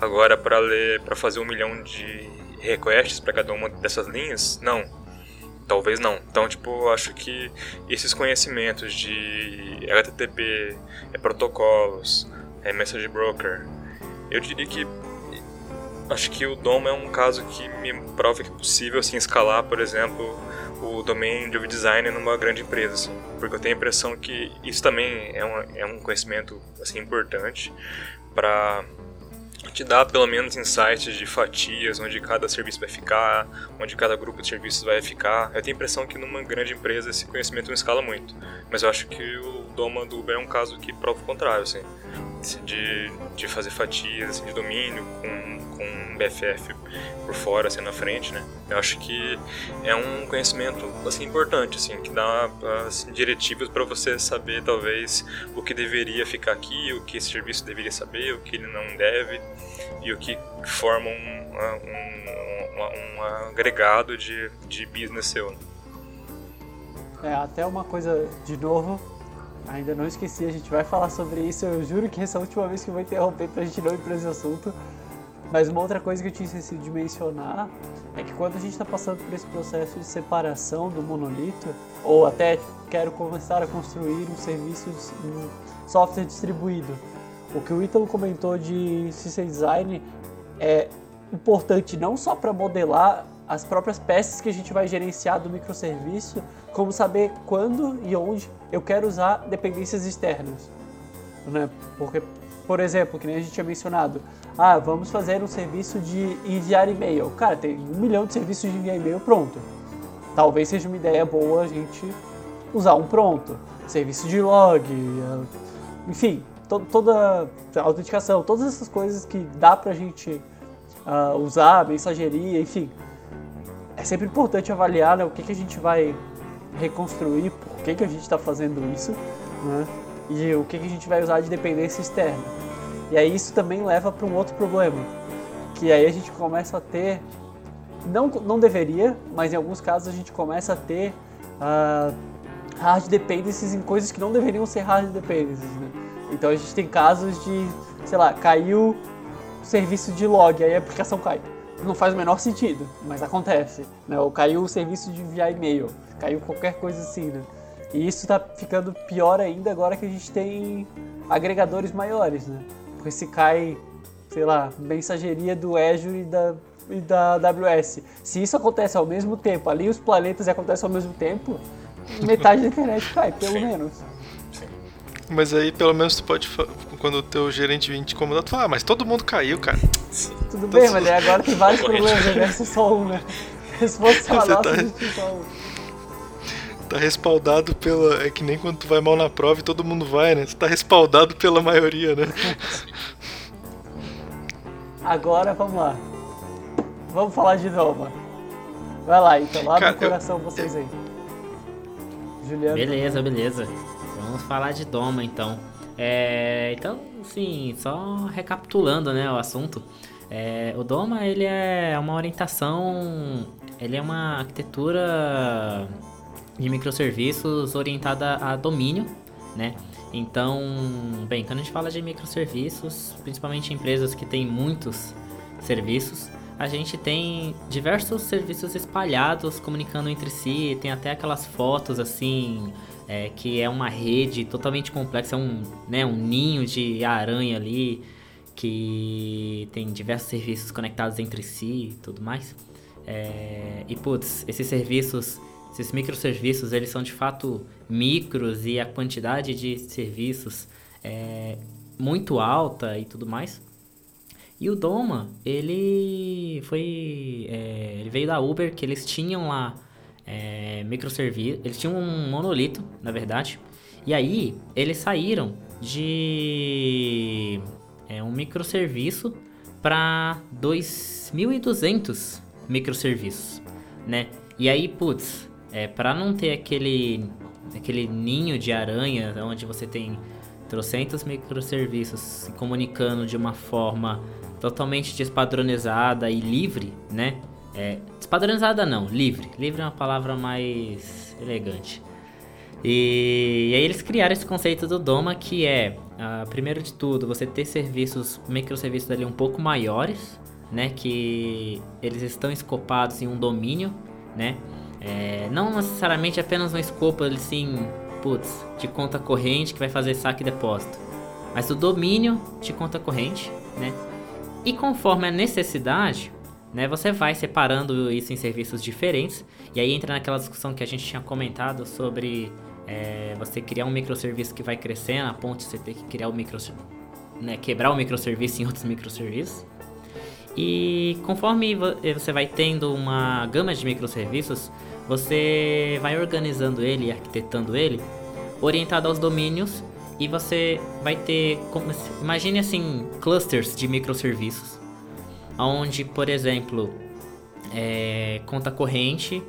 Agora para ler, para fazer um milhão de requests para cada uma dessas linhas, não Talvez não. Então, tipo, acho que esses conhecimentos de HTTP, é, protocolos, é, message broker, eu diria que acho que o DOM é um caso que me prova que é possível assim escalar, por exemplo, o domain de design numa grande empresa, assim, porque eu tenho a impressão que isso também é um, é um conhecimento assim importante para te dá pelo menos insights de fatias, onde cada serviço vai ficar, onde cada grupo de serviços vai ficar. Eu tenho a impressão que numa grande empresa esse conhecimento não escala muito, mas eu acho que o Doma do Uber é um caso que prova o contrário, assim, de, de fazer fatias assim, de domínio com, com BFF por fora, assim, na frente, né? Eu acho que é um conhecimento, assim, importante, assim, que dá assim, diretivas para você saber, talvez, o que deveria ficar aqui, o que esse serviço deveria saber, o que ele não deve e o que forma um, um, um, um agregado de, de business seu. Né? É, até uma coisa, de novo, ainda não esqueci, a gente vai falar sobre isso, eu juro que essa é última vez que eu vou interromper pra gente não ir pra esse assunto. Mas uma outra coisa que eu tinha esquecido de mencionar é que quando a gente está passando por esse processo de separação do monolito, ou até quero começar a construir um serviço, um software distribuído, o que o Ítalo comentou de system design é importante não só para modelar as próprias peças que a gente vai gerenciar do microserviço, como saber quando e onde eu quero usar dependências externas. Né? Porque, por exemplo, que nem a gente tinha mencionado, ah, vamos fazer um serviço de enviar e-mail. Cara, tem um milhão de serviços de enviar e-mail pronto. Talvez seja uma ideia boa a gente usar um pronto. Serviço de log, enfim, to toda a autenticação, todas essas coisas que dá pra gente uh, usar, mensageria, enfim. É sempre importante avaliar né, o que, que a gente vai reconstruir, por que, que a gente está fazendo isso, né, e o que, a gente vai usar de dependência externa. E aí isso também leva para um outro problema, que aí a gente começa a ter, não, não deveria, mas em alguns casos a gente começa a ter uh, hard dependencies em coisas que não deveriam ser hard dependencies, né? Então a gente tem casos de, sei lá, caiu o serviço de log, aí a aplicação cai. Não faz o menor sentido, mas acontece. Né? Ou caiu o serviço de enviar e-mail, caiu qualquer coisa assim, né? E isso está ficando pior ainda agora que a gente tem agregadores maiores, né? Porque se cai, sei lá, mensageria do Azure e da, e da AWS. Se isso acontece ao mesmo tempo, ali os planetas acontecem ao mesmo tempo, metade da internet cai, pelo Sim. menos. Mas aí pelo menos tu pode, quando o teu gerente vir te incomodar, tu fala, ah, mas todo mundo caiu, cara. Tudo bem, Tô- mas daí agora tem vários problemas, ser só um, né? Se fosse só nossa, tá- só um. Tá respaldado pela. É que nem quando tu vai mal na prova e todo mundo vai, né? Você tá respaldado pela maioria, né? Agora vamos lá. Vamos falar de Doma. Vai lá, então, abre Cara, o coração vocês aí. Juliano. Beleza, beleza. Vamos falar de Doma então. É, então, sim, só recapitulando, né, o assunto. É, o Doma ele é uma orientação, ele é uma arquitetura de microserviços orientada a domínio, né? Então, bem, quando a gente fala de microserviços, principalmente empresas que têm muitos serviços, a gente tem diversos serviços espalhados comunicando entre si, tem até aquelas fotos assim, é, que é uma rede totalmente complexa, é um, né, um ninho de aranha ali, que tem diversos serviços conectados entre si e tudo mais. É, e putz, esses serviços, esses microserviços, eles são de fato micros e a quantidade de serviços é muito alta e tudo mais. E o Doma, ele foi. é, ele veio da Uber, que eles tinham lá é, microserviços. Eles tinham um monolito, na verdade. E aí, eles saíram de é, um microserviço para 2.200 microserviços, né? E aí, putz, é, para não ter aquele, aquele ninho de aranha onde você tem trocentos microserviços se comunicando de uma forma totalmente despadronizada e livre, né? É, despadronizada não, livre. Livre é uma palavra mais elegante. E, e aí eles criaram esse conceito do Doma que é, ah, primeiro de tudo, você ter serviços, microserviços ali um pouco maiores, né? Que eles estão escopados em um domínio, né? É, não necessariamente apenas um escopo assim, putz, de conta corrente que vai fazer saque e depósito, mas o domínio de conta corrente, né? E conforme a necessidade, né, você vai separando isso em serviços diferentes. E aí entra naquela discussão que a gente tinha comentado sobre é, você criar um microserviço que vai crescendo, a ponto de você ter que criar o micro, né, quebrar o microserviço em outros microserviços. E conforme vo- você vai tendo uma gama de microserviços, você vai organizando ele, arquitetando ele, orientado aos domínios, e você vai ter, imagine assim, clusters de microserviços, onde, por exemplo, é, conta corrente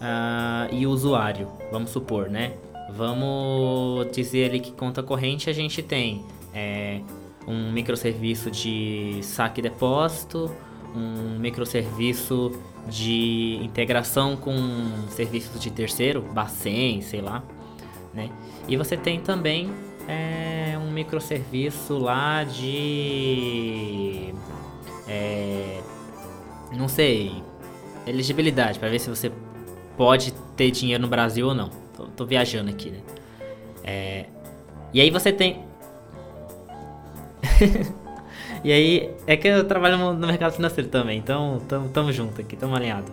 ah, e usuário, vamos supor, né? Vamos dizer ali que conta corrente a gente tem é, um microserviço de saque e depósito, um microserviço de integração com serviços de terceiro, Bacen, sei lá, né? E você tem também é, um microserviço lá de é, não sei, elegibilidade, para ver se você pode ter dinheiro no Brasil ou não. Tô, tô viajando aqui, né? É, e aí você tem. e aí, é que eu trabalho no mercado financeiro também, então tamo, tamo junto aqui, tamo alinhado.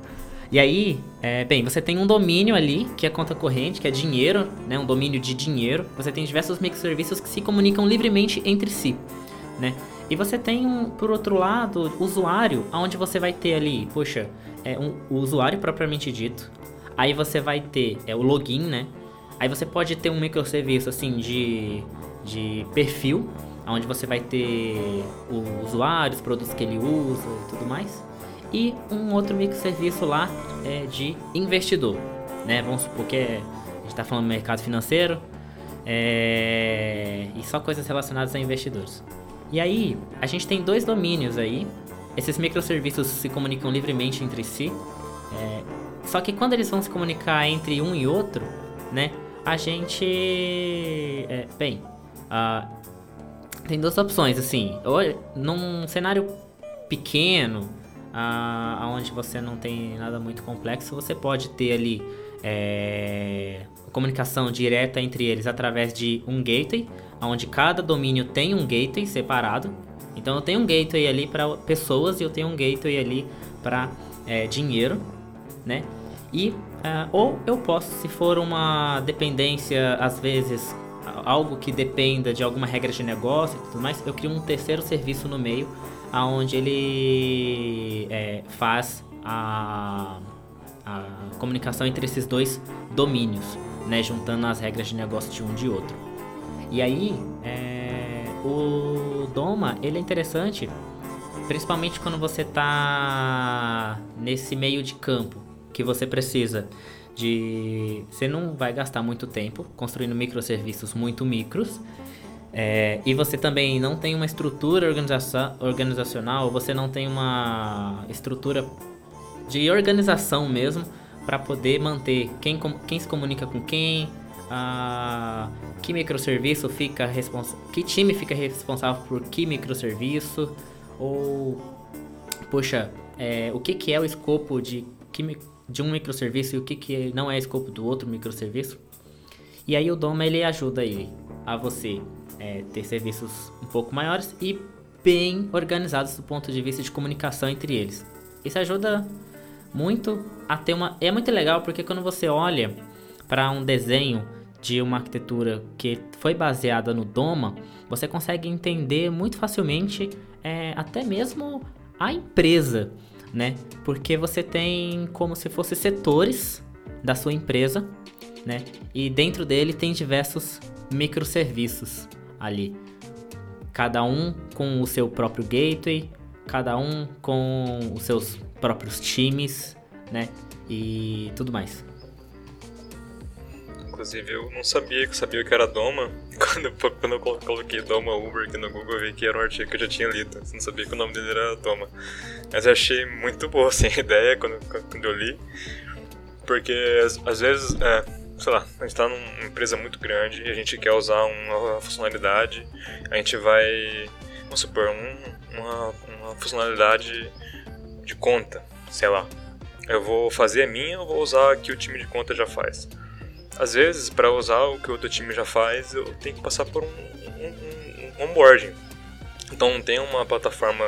E aí, é, bem, você tem um domínio ali, que é conta corrente, que é dinheiro, né? Um domínio de dinheiro. Você tem diversos microserviços que se comunicam livremente entre si, né? E você tem, um, por outro lado, usuário, onde você vai ter ali, poxa, é um, o usuário propriamente dito. Aí você vai ter é, o login, né? Aí você pode ter um microserviço assim de, de perfil, onde você vai ter o usuário, os produtos que ele usa e tudo mais. E um outro microserviço lá é de investidor, né? Vamos supor que é, a gente está falando do mercado financeiro é, e só coisas relacionadas a investidores. E aí, a gente tem dois domínios aí. Esses microserviços se comunicam livremente entre si. é, só que quando eles vão se comunicar entre um e outro, né? A gente. é, bem, ah, tem duas opções, assim. Ou num cenário pequeno, ah, onde você não tem nada muito complexo, você pode ter ali é, comunicação direta entre eles através de um gateway, onde cada domínio tem um gateway separado. Então eu tenho um gateway ali para pessoas e eu tenho um gateway ali para dinheiro, né? E uh, ou eu posso, se for uma dependência, às vezes algo que dependa de alguma regra de negócio e tudo mais, eu crio um terceiro serviço no meio, aonde ele é, faz a, a comunicação entre esses dois domínios, né, juntando as regras de negócio de um de outro. E aí, é, o Doma ele é interessante, principalmente quando você está nesse meio de campo, que você precisa de você não vai gastar muito tempo construindo microserviços muito micros é, e você também não tem uma estrutura organizacional, você não tem uma estrutura de organização mesmo para poder manter quem, quem se comunica com quem, a, que microserviço fica responsável, que time fica responsável por que microserviço, ou, poxa, é, o que, que é o escopo de, que, de um microserviço e o que, que não é escopo do outro microserviço. E aí o Doma ele ajuda ele a você é, ter serviços um pouco maiores e bem organizados do ponto de vista de comunicação entre eles. Isso ajuda muito a ter uma. É muito legal porque quando você olha para um desenho de uma arquitetura que foi baseada no Doma, você consegue entender muito facilmente é, até mesmo a empresa, né? Porque você tem como se fossem setores da sua empresa, né? E dentro dele tem diversos microserviços ali. Cada um com o seu próprio gateway, cada um com os seus próprios times, né? E tudo mais. Inclusive, eu não sabia que sabia que era Doma. Quando, quando eu coloquei Doma Uber aqui no Google, eu vi que era um artigo que eu já tinha lido. Não sabia que o nome dele era Doma. Mas eu achei muito boa assim, a ideia quando, quando eu li. Porque às, vezes, é, sei lá, a gente está numa empresa muito grande e a gente quer usar uma funcionalidade. A gente vai, vamos supor, um, uma, uma funcionalidade de conta, sei lá. Eu vou fazer a minha ou vou usar a que o time de conta já faz? Às vezes, para usar o que o outro time já faz, eu tenho que passar por um, um, um onboarding. Então não tem uma plataforma,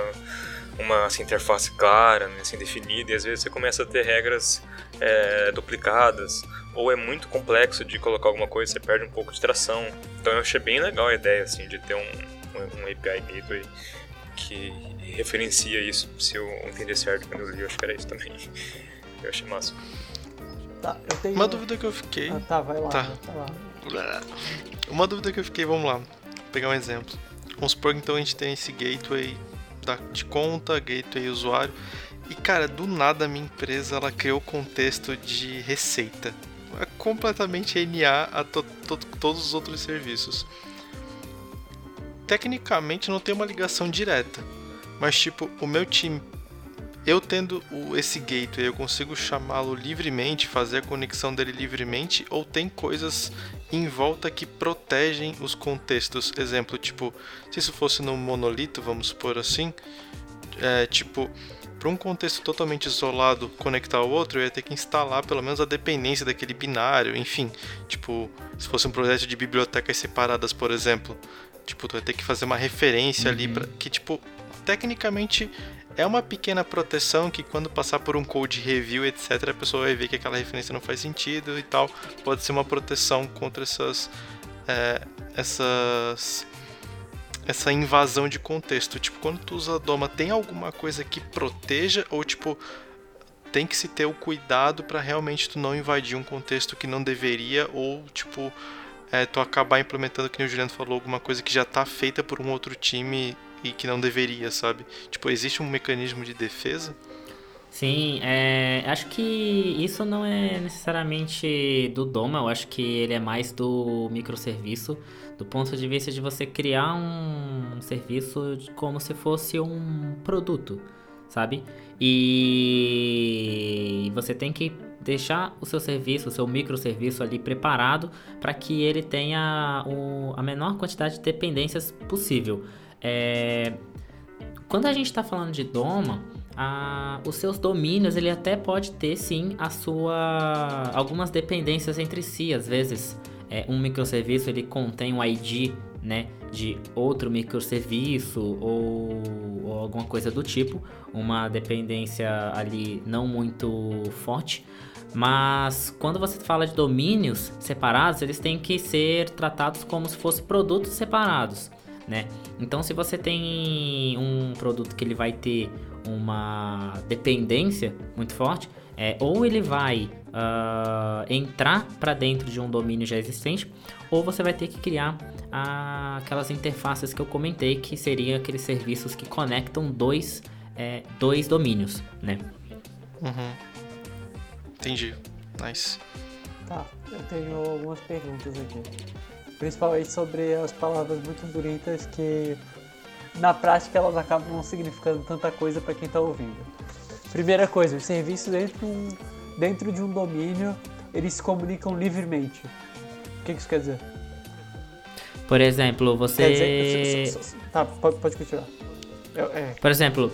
uma assim, interface clara, né, assim, definida, e às vezes você começa a ter regras é, duplicadas, ou é muito complexo de colocar alguma coisa, você perde um pouco de tração. Então eu achei bem legal a ideia assim, de ter um, um, um API gateway que referencia isso, se eu entendi certo quando eu li, eu acho que era isso também. Eu achei massa. Tá, eu tenho... Uma dúvida que eu fiquei. Ah, tá, vai lá. Tá. Lá. Uma dúvida que eu fiquei, vamos lá. Vou pegar um exemplo. Vamos supor que então a gente tem esse gateway de conta, gateway usuário. E cara, do nada a minha empresa ela criou o contexto de receita. É completamente NA a to, to, todos os outros serviços. Tecnicamente não tem uma ligação direta. Mas tipo, o meu time eu tendo o, esse gateway, eu consigo chamá-lo livremente, fazer a conexão dele livremente, ou tem coisas em volta que protegem os contextos? Exemplo, tipo, se isso fosse no monolito, vamos supor assim, é, tipo, para um contexto totalmente isolado conectar ao outro, eu ia ter que instalar pelo menos a dependência daquele binário, enfim, tipo, se fosse um projeto de bibliotecas separadas, por exemplo, tipo, tu vai ter que fazer uma referência uhum. ali para que tipo, tecnicamente é uma pequena proteção que quando passar por um code review, etc, a pessoa vai ver que aquela referência não faz sentido e tal. Pode ser uma proteção contra essas é, essas essa invasão de contexto. Tipo, quando tu usa Doma, tem alguma coisa que proteja ou tipo tem que se ter o cuidado para realmente tu não invadir um contexto que não deveria ou tipo é, tu acabar implementando, que o Juliano falou, alguma coisa que já está feita por um outro time e que não deveria, sabe? Tipo, existe um mecanismo de defesa? Sim, é, acho que isso não é necessariamente do Doma, eu acho que ele é mais do microserviço, do ponto de vista de você criar um serviço como se fosse um produto, sabe? E você tem que deixar o seu serviço, o seu microserviço ali preparado para que ele tenha o, a menor quantidade de dependências possível. É, quando a gente está falando de Doma, a, os seus domínios ele até pode ter sim a sua algumas dependências entre si. Às vezes é, um microserviço ele contém um ID né de outro microserviço ou, ou alguma coisa do tipo. Uma dependência ali não muito forte. Mas quando você fala de domínios separados, eles têm que ser tratados como se fossem produtos separados, né? Então, se você tem um produto que ele vai ter uma dependência muito forte, é, ou ele vai uh, entrar para dentro de um domínio já existente, ou você vai ter que criar uh, aquelas interfaces que eu comentei, que seriam aqueles serviços que conectam dois, é, dois domínios, né? Uhum. Entendi. Nice. Tá, eu tenho algumas perguntas aqui. Principalmente sobre as palavras muito bonitas que na prática elas acabam não significando tanta coisa para quem está ouvindo. Primeira coisa, os serviços dentro, um, dentro de um domínio, eles se comunicam livremente. O que isso quer dizer? Por exemplo, você. Quer dizer, tá, pode, pode continuar. Eu, é. Por exemplo,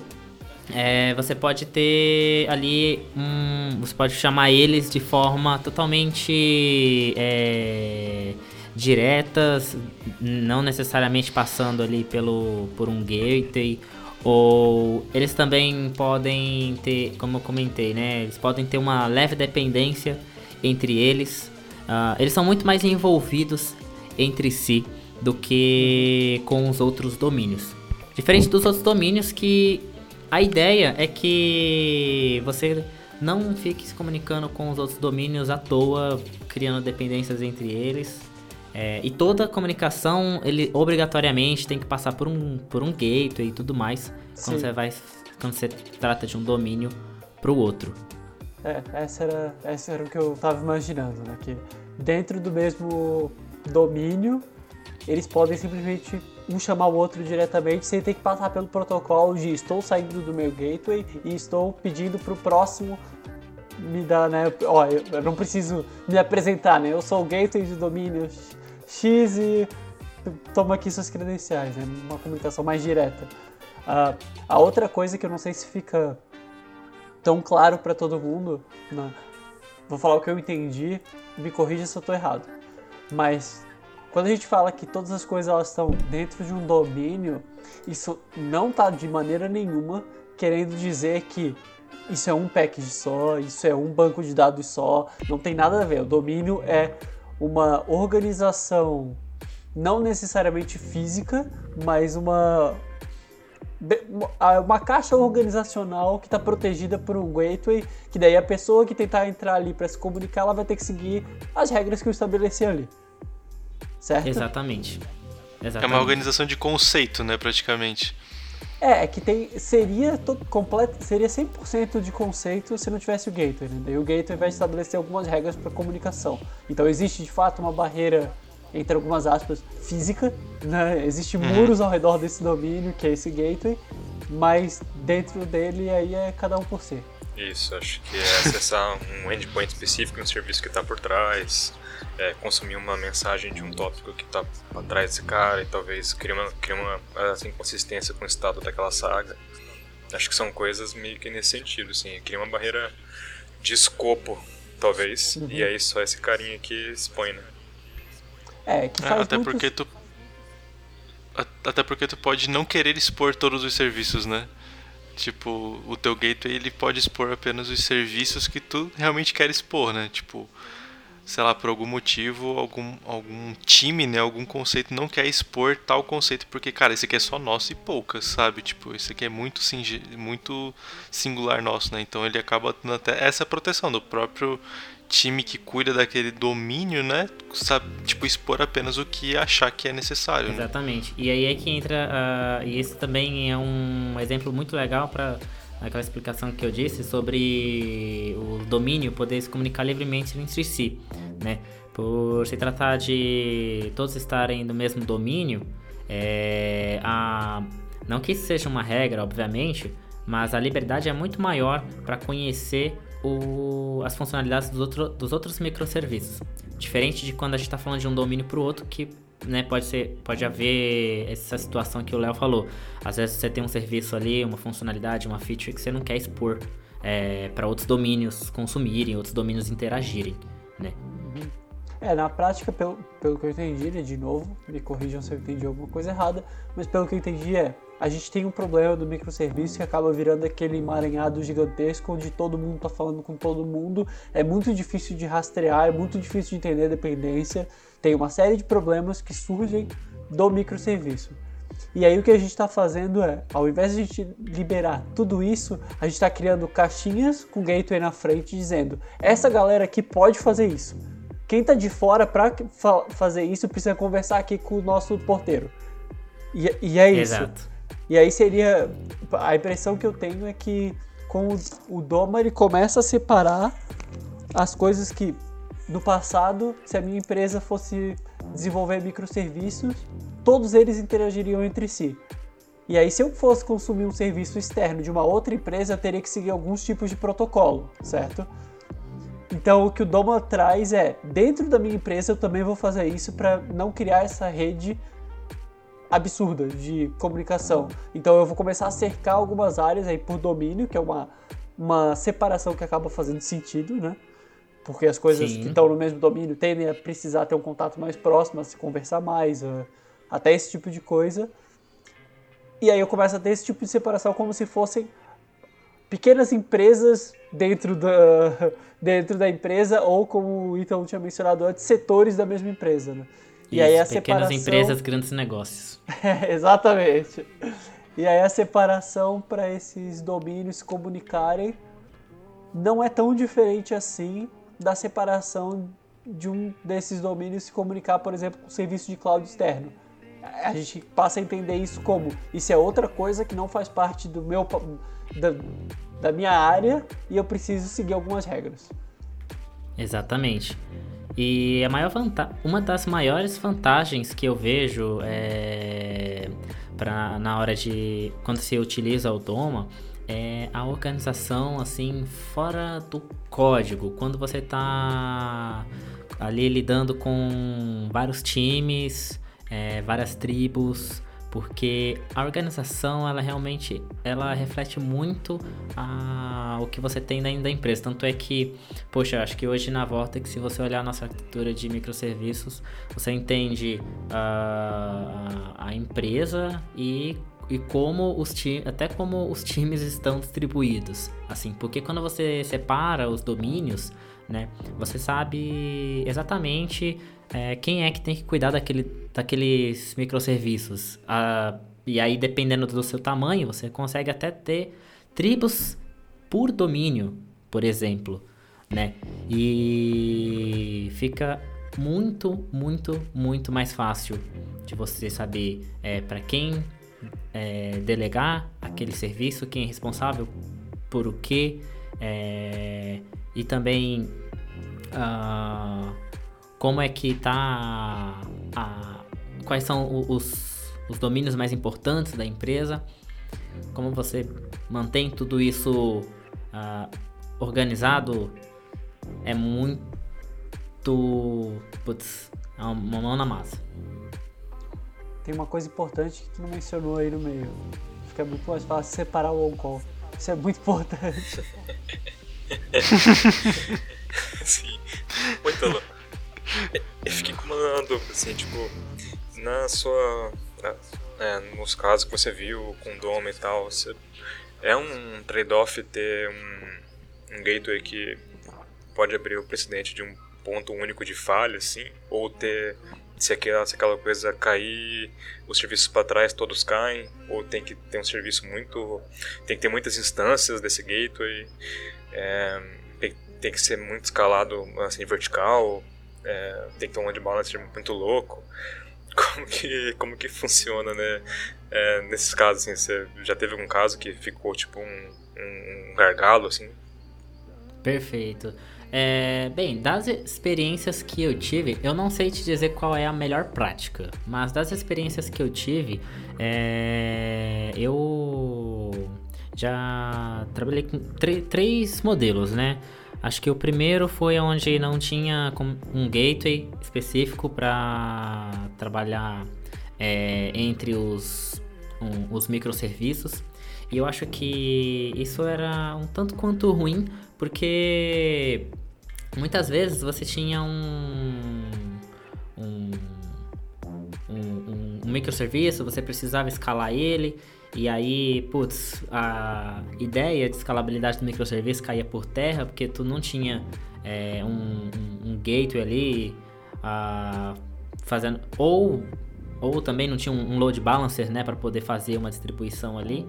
é, você pode ter ali um, você pode chamar eles de forma totalmente é, diretas, não necessariamente passando ali pelo por um gateway ou eles também podem ter, como eu comentei, né? Eles podem ter uma leve dependência entre eles. Uh, eles são muito mais envolvidos entre si do que com os outros domínios. Diferente dos outros domínios que a ideia é que você não fique se comunicando com os outros domínios à toa, criando dependências entre eles. É, e toda comunicação, ele obrigatoriamente tem que passar por um, por um gateway e tudo mais, quando você vai quando você trata de um domínio para o outro. É, essa era, essa era o que eu estava imaginando, né? Que dentro do mesmo domínio, eles podem simplesmente um chamar o outro diretamente sem ter que passar pelo protocolo de estou saindo do meu gateway e estou pedindo para o próximo me dar, né? Ó, eu não preciso me apresentar, né? Eu sou o gateway de domínio X e toma aqui suas credenciais, né? Uma comunicação mais direta. Uh, a outra coisa que eu não sei se fica tão claro para todo mundo, né? vou falar o que eu entendi, me corrija se eu estou errado. Mas quando a gente fala que todas as coisas elas estão dentro de um domínio, isso não está de maneira nenhuma querendo dizer que isso é um package só, isso é um banco de dados só, não tem nada a ver. O domínio é uma organização não necessariamente física, mas uma uma caixa organizacional que está protegida por um gateway, que daí a pessoa que tentar entrar ali para se comunicar, ela vai ter que seguir as regras que eu estabeleci ali certo? Exatamente. Exatamente. É uma organização de conceito, né, praticamente. É, é que tem, seria todo, completo, seria 100% de conceito se não tivesse o gateway, né? E o gateway vai estabelecer algumas regras para comunicação. Então existe de fato uma barreira entre algumas aspas física, né? Existem uhum. muros ao redor desse domínio que é esse gateway, mas dentro dele aí é cada um por si. Isso, acho que é acessar um endpoint específico no serviço que está por trás, é, consumir uma mensagem de um tópico que está atrás desse cara e talvez criar uma, criar uma assim, inconsistência com o estado daquela saga. Acho que são coisas meio que nesse sentido, assim, cria uma barreira de escopo, talvez, uhum. e aí só esse carinha aqui expõe, né? É, que é, faz é, até muito... porque tu até porque tu pode não querer expor todos os serviços, né? Tipo, o teu gateway ele pode expor apenas os serviços que tu realmente quer expor, né? Tipo, sei lá, por algum motivo, algum, algum time, né, algum conceito não quer expor tal conceito, porque, cara, esse aqui é só nosso e poucas, sabe? Tipo, esse aqui é muito, muito singular nosso, né? Então ele acaba tendo até essa proteção do próprio time que cuida daquele domínio, né? Sabe, tipo, expor apenas o que achar que é necessário. Né? Exatamente. Né? E aí é que entra. Uh, e esse também é um exemplo muito legal para aquela explicação que eu disse sobre o domínio poder se comunicar livremente entre si, né? Por se tratar de todos estarem no mesmo domínio, é, a, não que isso seja uma regra, obviamente, mas a liberdade é muito maior para conhecer o, as funcionalidades dos, outro, dos outros microserviços. Diferente de quando a gente está falando de um domínio para o outro que né, pode ser, pode haver essa situação que o Léo falou. Às vezes você tem um serviço ali, uma funcionalidade, uma feature que você não quer expor é, para outros domínios consumirem, outros domínios interagirem, né? Uhum. É, na prática, pelo, pelo que eu entendi, né, de novo, me corrijam se eu entendi alguma coisa errada, mas pelo que eu entendi é, a gente tem um problema do microserviço que acaba virando aquele emaranhado gigantesco onde todo mundo está falando com todo mundo, é muito difícil de rastrear, é muito difícil de entender a dependência, tem uma série de problemas que surgem do microserviço. E aí o que a gente está fazendo é, ao invés de a gente liberar tudo isso, a gente está criando caixinhas com gateway na frente dizendo, essa galera aqui pode fazer isso. Quem está de fora para fa fazer isso precisa conversar aqui com o nosso porteiro. E, e é isso. Exato. E aí seria. A impressão que eu tenho é que com o, o Doma ele começa a separar as coisas que no passado, se a minha empresa fosse desenvolver microserviços, todos eles interagiriam entre si. E aí, se eu fosse consumir um serviço externo de uma outra empresa, eu teria que seguir alguns tipos de protocolo, certo? Então, o que o Doma traz é: dentro da minha empresa, eu também vou fazer isso para não criar essa rede absurda de comunicação. Então, eu vou começar a cercar algumas áreas aí por domínio, que é uma, uma separação que acaba fazendo sentido, né? Porque as coisas Sim. que estão no mesmo domínio tendem a precisar ter um contato mais próximo, a se conversar mais, a- até esse tipo de coisa. E aí eu começo a ter esse tipo de separação como se fossem pequenas empresas dentro da, dentro da empresa, ou como o Ítalo tinha mencionado antes, setores da mesma empresa. Né? E aí a pequenas separação... empresas, grandes negócios. É, exatamente. E aí a separação para esses domínios se comunicarem não é tão diferente assim da separação de um desses domínios se comunicar, por exemplo, com o serviço de cloud externo. A gente passa a entender isso como isso é outra coisa que não faz parte do meu da, da minha área e eu preciso seguir algumas regras. Exatamente. E a maior vanta uma das maiores vantagens que eu vejo é pra, na hora de quando se utiliza o Doma é a organização assim fora do código, quando você tá ali lidando com vários times, é, várias tribos, porque a organização ela realmente ela reflete muito a, o que você tem dentro da empresa. Tanto é que, poxa, acho que hoje na Vortex, se você olhar a nossa arquitetura de microserviços, você entende a, a empresa e e como os times, até como os times estão distribuídos, assim, porque quando você separa os domínios, né, você sabe exatamente é, quem é que tem que cuidar daquele, daqueles microserviços. Ah, e aí, dependendo do seu tamanho, você consegue até ter tribos por domínio, por exemplo, né? E fica muito, muito, muito mais fácil de você saber é, para quem é, delegar aquele serviço, quem é responsável por o que, é, e também ah, como é que tá a, quais são os, os domínios mais importantes da empresa, como você mantém tudo isso ah, organizado é muito putz, é uma mão na massa. Tem uma coisa importante que tu não mencionou aí no meio. Fica muito mais fácil separar o on-call. Isso é muito importante. Sim. Muito louco. Eu fiquei com uma dúvida, assim, tipo, na sua. é, nos casos que você viu com o Doma e tal, você, é um trade-off ter um, um gateway que pode abrir o precedente de um ponto único de falha, assim, ou ter. Se aquela, se aquela coisa cair, os serviços para trás todos caem, ou tem que ter um serviço muito. tem que ter muitas instâncias desse gateway. É, tem, tem que ser muito escalado assim, vertical, é, tem que ter um load balancer muito louco. Como que, como que funciona, né? É, nesses casos, assim, você já teve algum caso que ficou tipo um, um gargalo, assim? Perfeito. É, bem, das experiências que eu tive, eu não sei te dizer qual é a melhor prática, mas das experiências que eu tive, é, eu já trabalhei com três modelos, né? Acho que o primeiro foi onde não tinha um gateway específico para trabalhar é, entre os, um- os microserviços. E eu acho que isso era um tanto quanto ruim, porque muitas vezes você tinha um, um, um, um microserviço, você precisava escalar ele, e aí, putz, a ideia de escalabilidade do microserviço caía por terra, porque tu não tinha é, um, um, um, gateway ali uh, fazendo. Ou, ou também não tinha um, load balancer, né, para poder fazer uma distribuição ali.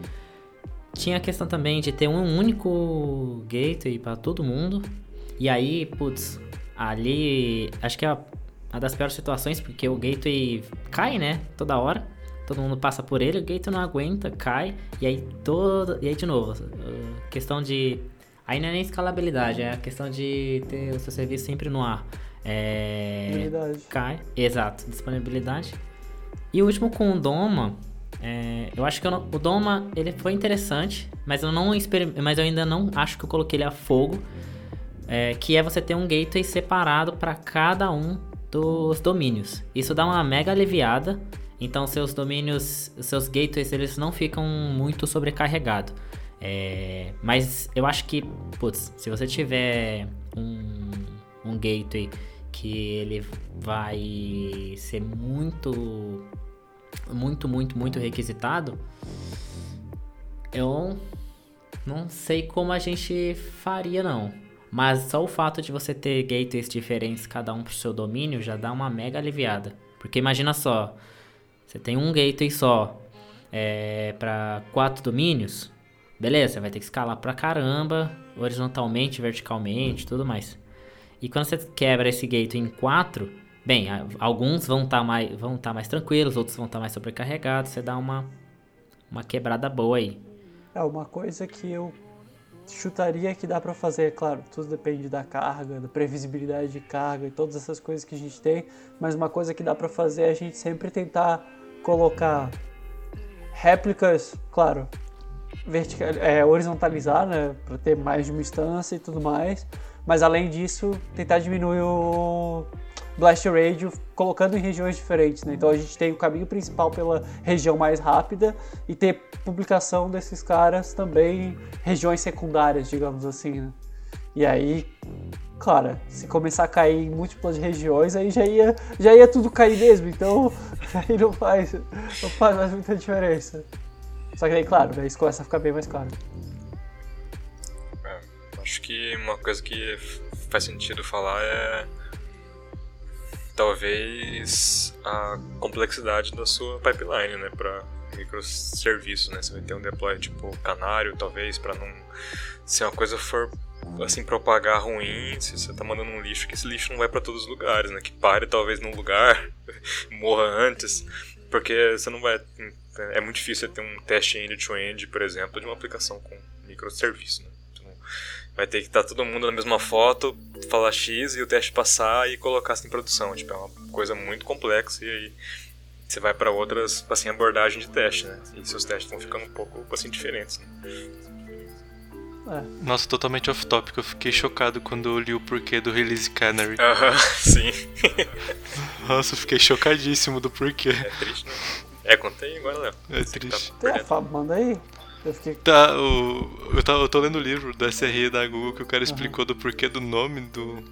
Tinha a questão também de ter um único gateway para todo mundo. E aí, putz, ali acho que é uma das piores situações, porque o gateway cai, né, toda hora todo mundo passa por ele, o gateway não aguenta, cai, e aí todo. E aí de novo, questão de. Aí não é nem escalabilidade, é a questão de ter o seu serviço sempre no ar. É. Cai. Exato, disponibilidade. E o último com o Doma. É, eu acho que eu não, o Doma ele foi interessante, mas eu não mas eu ainda não acho que eu coloquei ele a fogo. É, que é você ter um gateway separado para cada um dos domínios. Isso dá uma mega aliviada então seus domínios, seus gateways, eles não ficam muito sobrecarregados. É, mas eu acho que, putz, se você tiver um, um gateway que ele vai ser muito, muito, muito, muito requisitado, eu não sei como a gente faria não. Mas só o fato de você ter gateways diferentes, cada um pro seu domínio, já dá uma mega aliviada. Porque imagina só, você tem um gateway só é, para quatro domínios, beleza, vai ter que escalar pra caramba, horizontalmente, verticalmente, tudo mais. E quando você quebra esse gateway em quatro, bem, alguns vão estar tá mais, vão tá mais tranquilos, outros vão estar tá mais sobrecarregados, você dá uma, uma quebrada boa aí. É, uma coisa que eu chutaria que dá para fazer, claro, tudo depende da carga, da previsibilidade de carga e todas essas coisas que a gente tem, mas uma coisa que dá para fazer é a gente sempre tentar colocar réplicas, claro, vertical, é, horizontalizar, né, para ter mais de uma instância e tudo mais. Mas além disso, tentar diminuir o blast radio colocando em regiões diferentes, né? Então a gente tem o caminho principal pela região mais rápida e ter publicação desses caras também em regiões secundárias, digamos assim, né? E aí Claro, se começar a cair em múltiplas regiões, aí já ia, já ia tudo cair mesmo, então aí não faz, não faz mais muita diferença. Só que aí, claro, isso começa a ficar bem mais caro. Acho que uma coisa que faz sentido falar é talvez a complexidade da sua pipeline, né, para microserviços, né? Você vai ter um deploy tipo canário, talvez, para não se uma coisa for assim, propagar ruim, se você tá mandando um lixo, que esse lixo não vai para todos os lugares, né? Que pare talvez num lugar, morra antes, porque você não vai. É muito difícil ter um teste end-to-end, por exemplo, de uma aplicação com microserviço, né? Vai ter que estar tá todo mundo na mesma foto, falar X e o teste passar e colocar assim em produção. Tipo, é uma coisa muito complexa e aí você vai para outras assim, abordagem de teste, né? E seus testes vão ficando um pouco assim, diferentes. Né? É. Nossa, totalmente off-topic. Eu fiquei chocado quando eu li o porquê do Release Canary. Aham, uh -huh, sim. Nossa, eu fiquei chocadíssimo do porquê. É triste, né? É, contei agora, Léo. É Você triste. Tá Tem a Fábio, manda aí. Eu fiquei... Tá, o... eu, tô, eu tô lendo o livro do SRE da Google que o cara explicou do porquê do nome do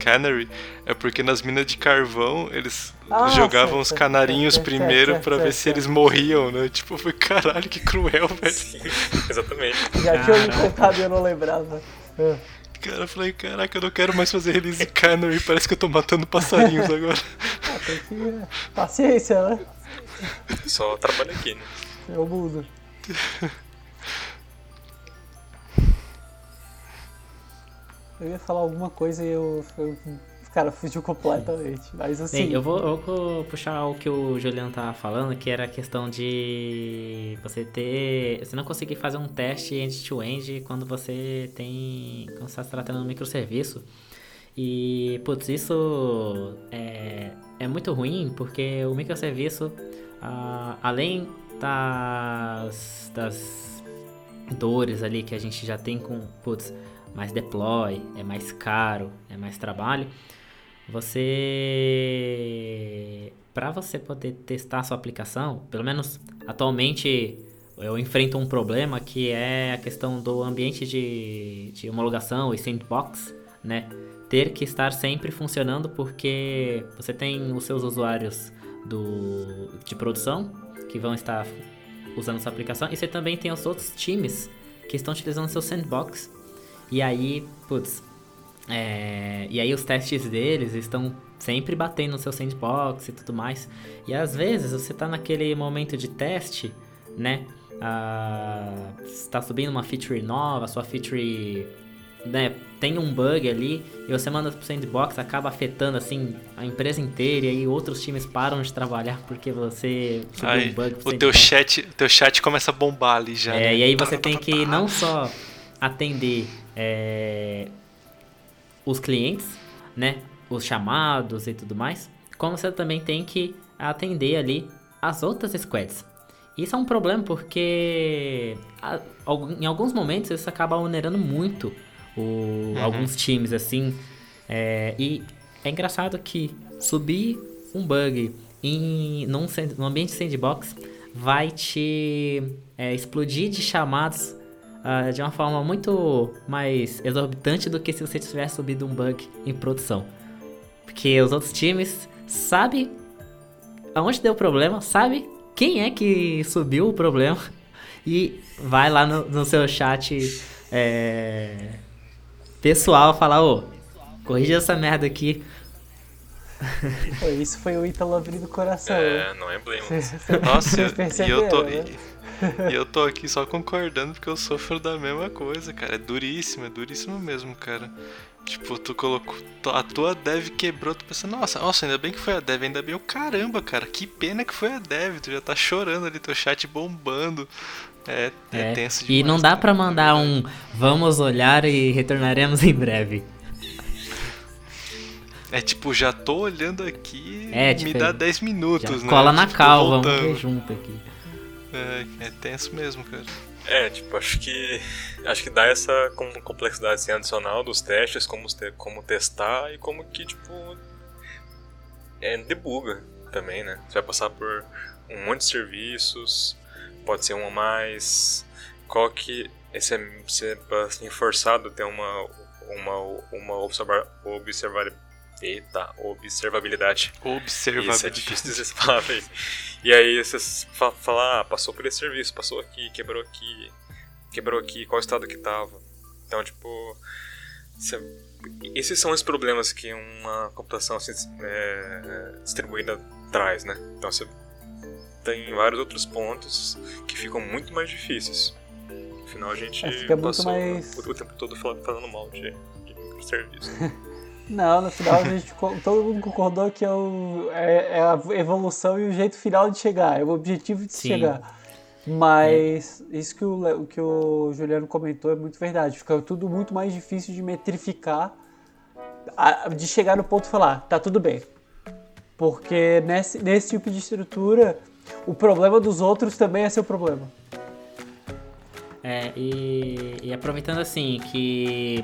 Canary. É porque nas minas de carvão eles ah, jogavam os canarinhos primeiro para ver se eles morriam, né? Tipo, foi caralho, que cruel, velho. Sim, exatamente. Já tinha me contado e eu não lembrava. É. Cara, eu falei, caraca, eu não quero mais fazer release canary, parece que eu tô matando passarinhos agora. Ah, tem que... Paciência, né? Só trabalho aqui, né? É o mundo. Eu ia falar alguma coisa e eu, eu cara, fugiu completamente. Mas assim. Bem, eu vou, eu vou puxar o que o Juliano tava falando, que era a questão de você ter. Você não conseguir fazer um teste end-to-end quando você tem. Quando você está tratando um microserviço. E, putz, isso é, é muito ruim porque o microserviço, além das, das dores ali que a gente já tem com, putz, mais deploy, é mais caro, é mais trabalho, você para você poder testar a sua aplicação, pelo menos atualmente eu enfrento um problema que é a questão do ambiente de, de homologação e sandbox, né? Ter que estar sempre funcionando porque você tem os seus usuários do, de produção que vão estar usando essa aplicação. E você também tem os outros times que estão utilizando seu sandbox. E aí, putz, é, e aí os testes deles estão sempre batendo no seu sandbox e tudo mais. E às vezes você está naquele momento de teste, né? Ah, está subindo uma feature nova, sua feature né, tem um bug ali e você manda pro sandbox, acaba afetando assim a empresa inteira e aí outros times param de trabalhar porque você subiu Aí, um bug pro o teu chat, o teu chat começa a bombar ali já. É, né? e aí você tem que não só atender é, os clientes, né? Os chamados e tudo mais, como você também tem que atender ali as outras squads. Isso é um problema porque a- em alguns momentos isso acaba onerando muito o- alguns times assim. É, e é engraçado que subir um bug em num, num ambiente sandbox vai te é, explodir de chamados ah, de uma forma muito mais exorbitante do que se você tivesse subido um bug em produção. Porque os outros times sabem aonde deu o problema, sabe quem é que subiu o problema e vai lá no, no seu chat é, pessoal falar, ô, corrija essa merda aqui. Isso foi o Ítalo abrindo o coração. É, não é blame. Nossa, eu- e eu tô. né? E, e eu tô aqui só concordando porque eu sofro da mesma coisa, cara. É duríssimo, é duríssimo mesmo, cara. Tipo, tu colocou. A tua dev quebrou, tu pensa, nossa, nossa, ainda bem que foi a dev, ainda bem o caramba, cara. Que pena que foi a dev, tu já tá chorando ali, teu chat bombando. É, é, É, tenso e demais, não dá pra mandar um vamos olhar e retornaremos em breve. É tipo, já tô olhando aqui, É, me tipo, dá 10 Já minutos, né? cola na Tipo, cal, vamos ver junto aqui. É, é tenso mesmo, cara. É, tipo, acho que acho que dá essa com- complexidade assim, adicional dos testes, como, como testar e como que, tipo, é, debuga também, né? Você vai passar por um monte de serviços, pode ser um a mais, qual que esse é, é forçado ter uma uma uma observar, observar eita, observabilidade isso, é Observabilidade. difícil dizer essa palavra aí. E aí você fa- fala, ah, passou por esse serviço, passou aqui, quebrou aqui, quebrou aqui, qual estado que tava. Então, tipo, você- esses são os problemas que uma computação assim, é, distribuída traz, né? Então você tem vários outros pontos que ficam muito mais difíceis. Afinal, a gente É, passou mais- o, tempo todo falando, mal de, de microserviço. Não, no final a gente, todo mundo concordou que é, o, é, é a evolução e o jeito final de chegar, é o objetivo de Sim. chegar. Mas isso que o, que o Juliano comentou é muito verdade. Fica tudo muito mais difícil de metrificar, de chegar no ponto e falar, tá tudo bem. Porque nesse, nesse tipo de estrutura, o problema dos outros também é seu problema. É, e, e aproveitando assim que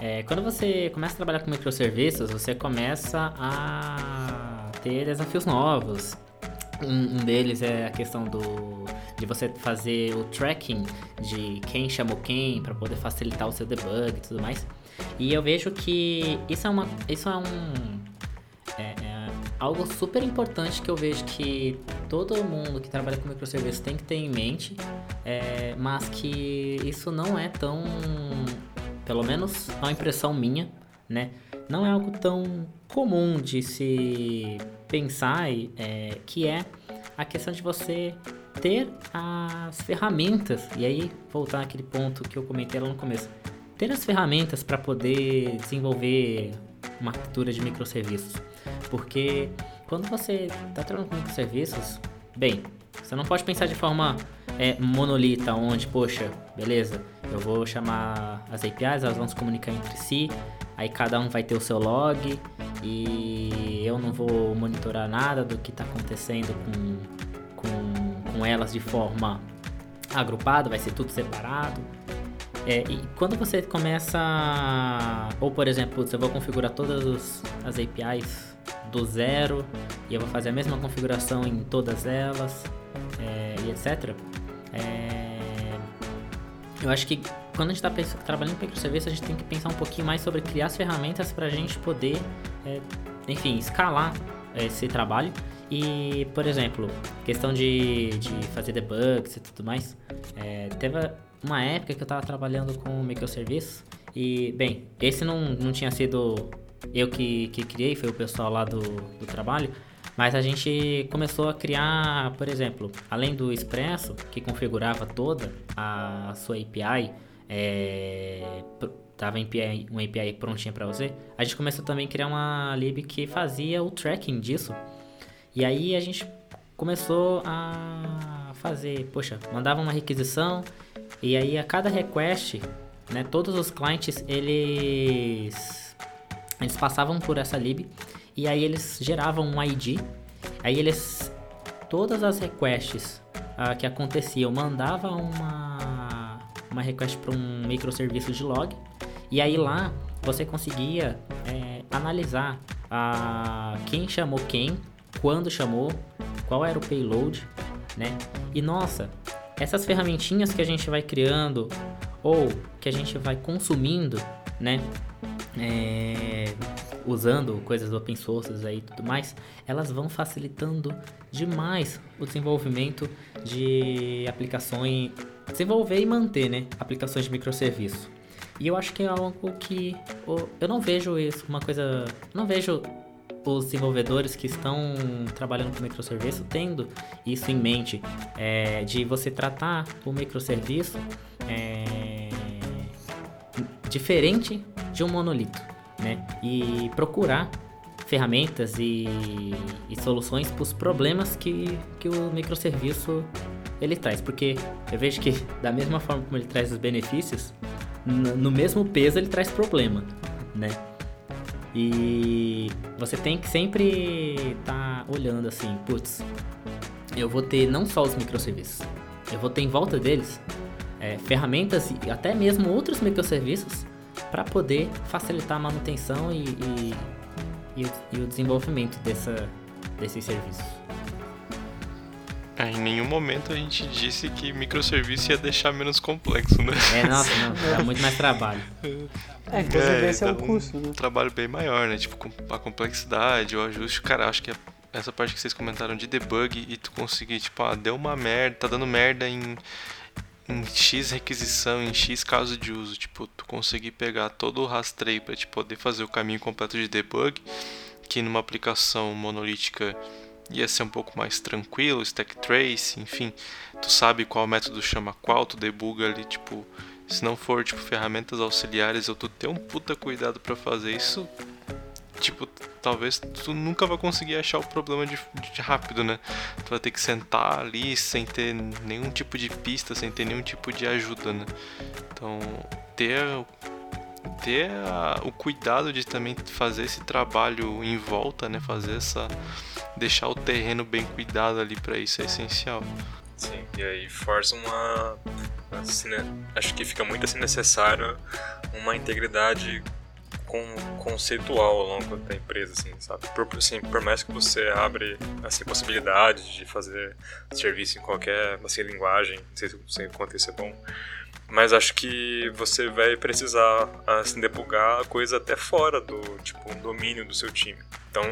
é, quando você começa a trabalhar com microserviços, você começa a ter desafios novos. Um, deles é a questão do de você fazer o tracking de quem chamou quem para poder facilitar o seu debug e tudo mais. E eu vejo que isso é uma isso é um é, é algo super importante que eu vejo que todo mundo que trabalha com microserviços tem que ter em mente, é, mas que isso não é tão, pelo menos a impressão minha, né? Não é algo tão comum de se pensar, é, que é a questão de você ter as ferramentas, e aí voltar àquele ponto que eu comentei lá no começo, ter as ferramentas para poder desenvolver uma arquitetura de microserviços. Porque quando você está trabalhando com microserviços, bem, você não pode pensar de forma é, monolita, onde, poxa, beleza, eu vou chamar as APIs, elas vão se comunicar entre si, aí cada um vai ter o seu log e eu não vou monitorar nada do que está acontecendo com, com, com elas de forma agrupada, vai ser tudo separado. É, e quando você começa. Ou por exemplo, eu vou configurar todas as APIs do zero e eu vou fazer a mesma configuração em todas elas é, e etc. É, eu acho que quando a gente está trabalhando em microserviços, a gente tem que pensar um pouquinho mais sobre criar as ferramentas para a gente poder, é, enfim, escalar esse trabalho E, por exemplo, questão de, de fazer debugs e tudo mais, é, teve uma época que eu estava trabalhando com microserviços e, bem, esse não, não tinha sido eu que, que criei, foi o pessoal lá do, do trabalho, mas a gente começou a criar, por exemplo, além do Expresso, que configurava toda a sua API, é, tava API, uma API prontinha para você, a gente começou também a criar uma lib que fazia o tracking disso. E aí a gente começou a fazer, poxa, mandava uma requisição e aí a cada request, né, todos os clientes eles eles passavam por essa lib e aí eles geravam um ID. Aí eles todas as requests uh, que aconteciam mandava uma uma request para um microserviço de log e aí lá você conseguia é, analisar uh, quem chamou quem, quando chamou, qual era o payload, né? E nossa, essas ferramentinhas que a gente vai criando ou que a gente vai consumindo, né? É, usando coisas open sources aí e tudo mais, elas vão facilitando demais o desenvolvimento de aplicações, desenvolver e manter, né, aplicações de microserviço. E eu acho que é algo que eu não vejo isso, uma coisa, não vejo os desenvolvedores que estão trabalhando com microserviço tendo isso em mente, é, de você tratar o microserviço é, diferente de um monolito né? E procurar ferramentas e, e soluções para os problemas que, que o microserviço ele traz, porque eu vejo que da mesma forma como ele traz os benefícios, no, mesmo peso ele traz problema, né? E você tem que sempre estar tá olhando assim, putz, eu vou ter não só os microserviços, eu vou ter em volta deles é, ferramentas e até mesmo outros microserviços para poder facilitar a manutenção e, e, e, o, e o, desenvolvimento dessa, desses serviços. É, em nenhum momento a gente disse que microserviço ia deixar menos complexo, né? É, nossa, não, dá muito mais trabalho. É, inclusive é, esse é o então, custo, né? Um trabalho bem maior, né? Tipo, a complexidade, o ajuste, cara, acho que essa parte que vocês comentaram de debug e tu conseguir, tipo, ah, deu uma merda, tá dando merda em em X requisição, em X caso de uso, tipo, tu conseguir pegar todo o rastreio para te poder fazer o caminho completo de debug, que numa aplicação monolítica ia ser um pouco mais tranquilo, stack trace, enfim, tu sabe qual método chama qual, tu debuga ali, tipo, se não for tipo ferramentas auxiliares, eu tu ter um puta cuidado para fazer isso, tipo, talvez tu nunca vai conseguir achar o problema de, de, rápido, né? Tu vai ter que sentar ali sem ter nenhum tipo de pista, sem ter nenhum tipo de ajuda, né? Então, ter ter a, o cuidado de também fazer esse trabalho em volta, né? Fazer essa deixar o terreno bem cuidado ali para isso é essencial. Sim, e aí força uma assim, né? acho que fica muito assim necessário uma integridade conceitual ao longo da empresa, assim, sabe? Por, assim, por mais que você abre assim, possibilidades de fazer serviço em qualquer assim, linguagem, não sei se quanto isso é bom, mas acho que você vai precisar assim, debugar a coisa até fora do tipo domínio do seu time. Então,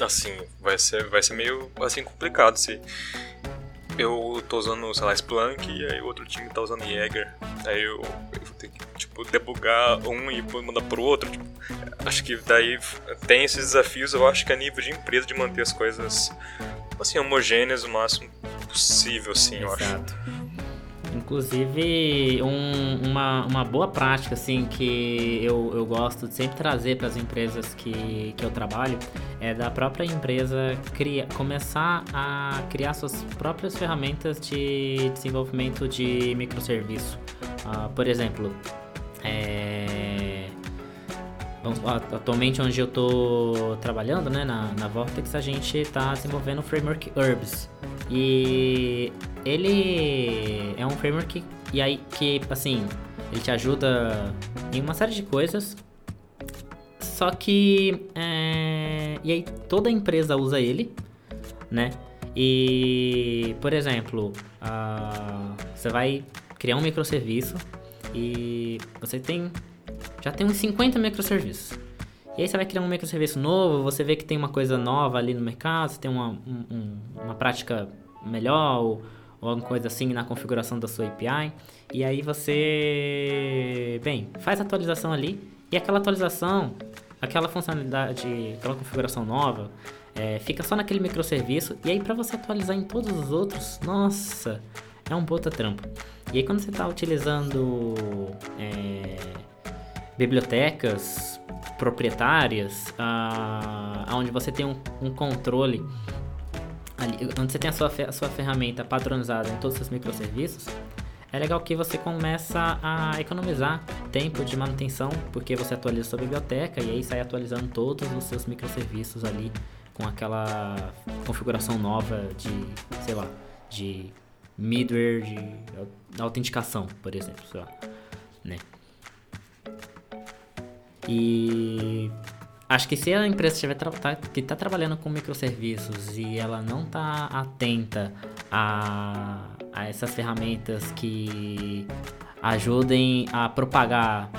assim, vai ser, vai ser meio assim complicado se eu tô usando, sei lá, Splunk e aí o outro time tá usando Jaeger. Aí eu, eu ter que, tipo, debugar um e mandar pro outro. Tipo, acho que daí tem esses desafios, eu acho que a nível de empresa, de manter as coisas, assim, homogêneas o máximo possível, assim, Exato. eu acho. Inclusive, um, uma, uma boa prática assim que eu, eu gosto de sempre trazer para as empresas que, que eu trabalho é da própria empresa cria, começar a criar suas próprias ferramentas de desenvolvimento de microserviço. Uh, por exemplo, é, atualmente onde eu estou trabalhando, né, na, na Vortex, a gente está desenvolvendo o framework Herbs. E ele é um framework e aí que assim, ele te ajuda em uma série de coisas. Só que é, e aí toda empresa usa ele, né? E por exemplo, uh, você vai criar um microserviço e você tem já tem uns 50 microserviços. E aí você vai criar um microserviço novo, você vê que tem uma coisa nova ali no mercado, você tem uma, um, uma prática melhor ou, ou alguma coisa assim na configuração da sua API. E aí você, bem, faz a atualização ali e aquela atualização, aquela funcionalidade, aquela configuração nova, é, fica só naquele microserviço. E aí para você atualizar em todos os outros, nossa, é um puta trampo. E aí quando você está utilizando é, bibliotecas proprietárias, ah, onde você tem um, um controle, ali, onde você tem a sua, a sua ferramenta padronizada em todos os seus microserviços, é legal que você começa a economizar tempo de manutenção, porque você atualiza sua biblioteca e aí sai atualizando todos os seus microserviços ali com aquela configuração nova de, sei lá, de middleware, de autenticação, por exemplo, sei lá, né? E acho que se a empresa estiver tá, que está trabalhando com microserviços e ela não está atenta a, a essas ferramentas que ajudem a propagar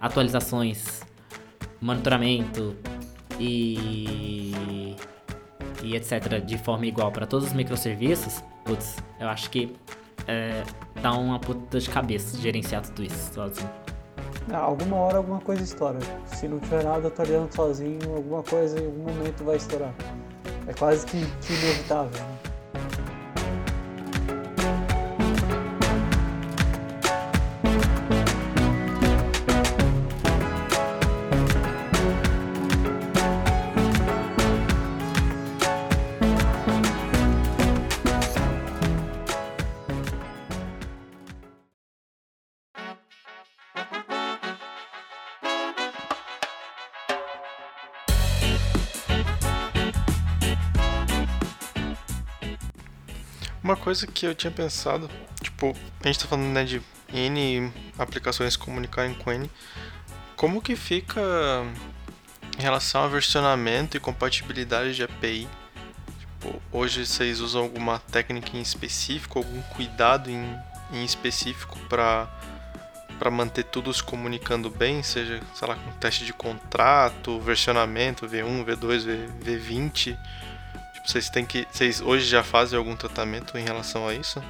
atualizações, monitoramento e, e etc. de forma igual para todos os microserviços, putz, eu acho que é, dá uma puta de cabeça gerenciar tudo isso sozinho. Ah, alguma hora alguma coisa estoura. Se não tiver nada atualizando sozinho, alguma coisa em algum momento vai estourar. É quase que, que inevitável. Né? Coisa que eu tinha pensado, tipo, a gente tá falando né, de N aplicações comunicarem com N, como que fica em relação ao versionamento e compatibilidade de API? Tipo, hoje vocês usam alguma técnica em específico, algum cuidado em, em específico para para manter tudo se comunicando bem, seja, sei lá, com teste de contrato, versionamento, V1, V2, v, V20? Vocês têm que. Vocês hoje já fazem algum tratamento em relação a isso?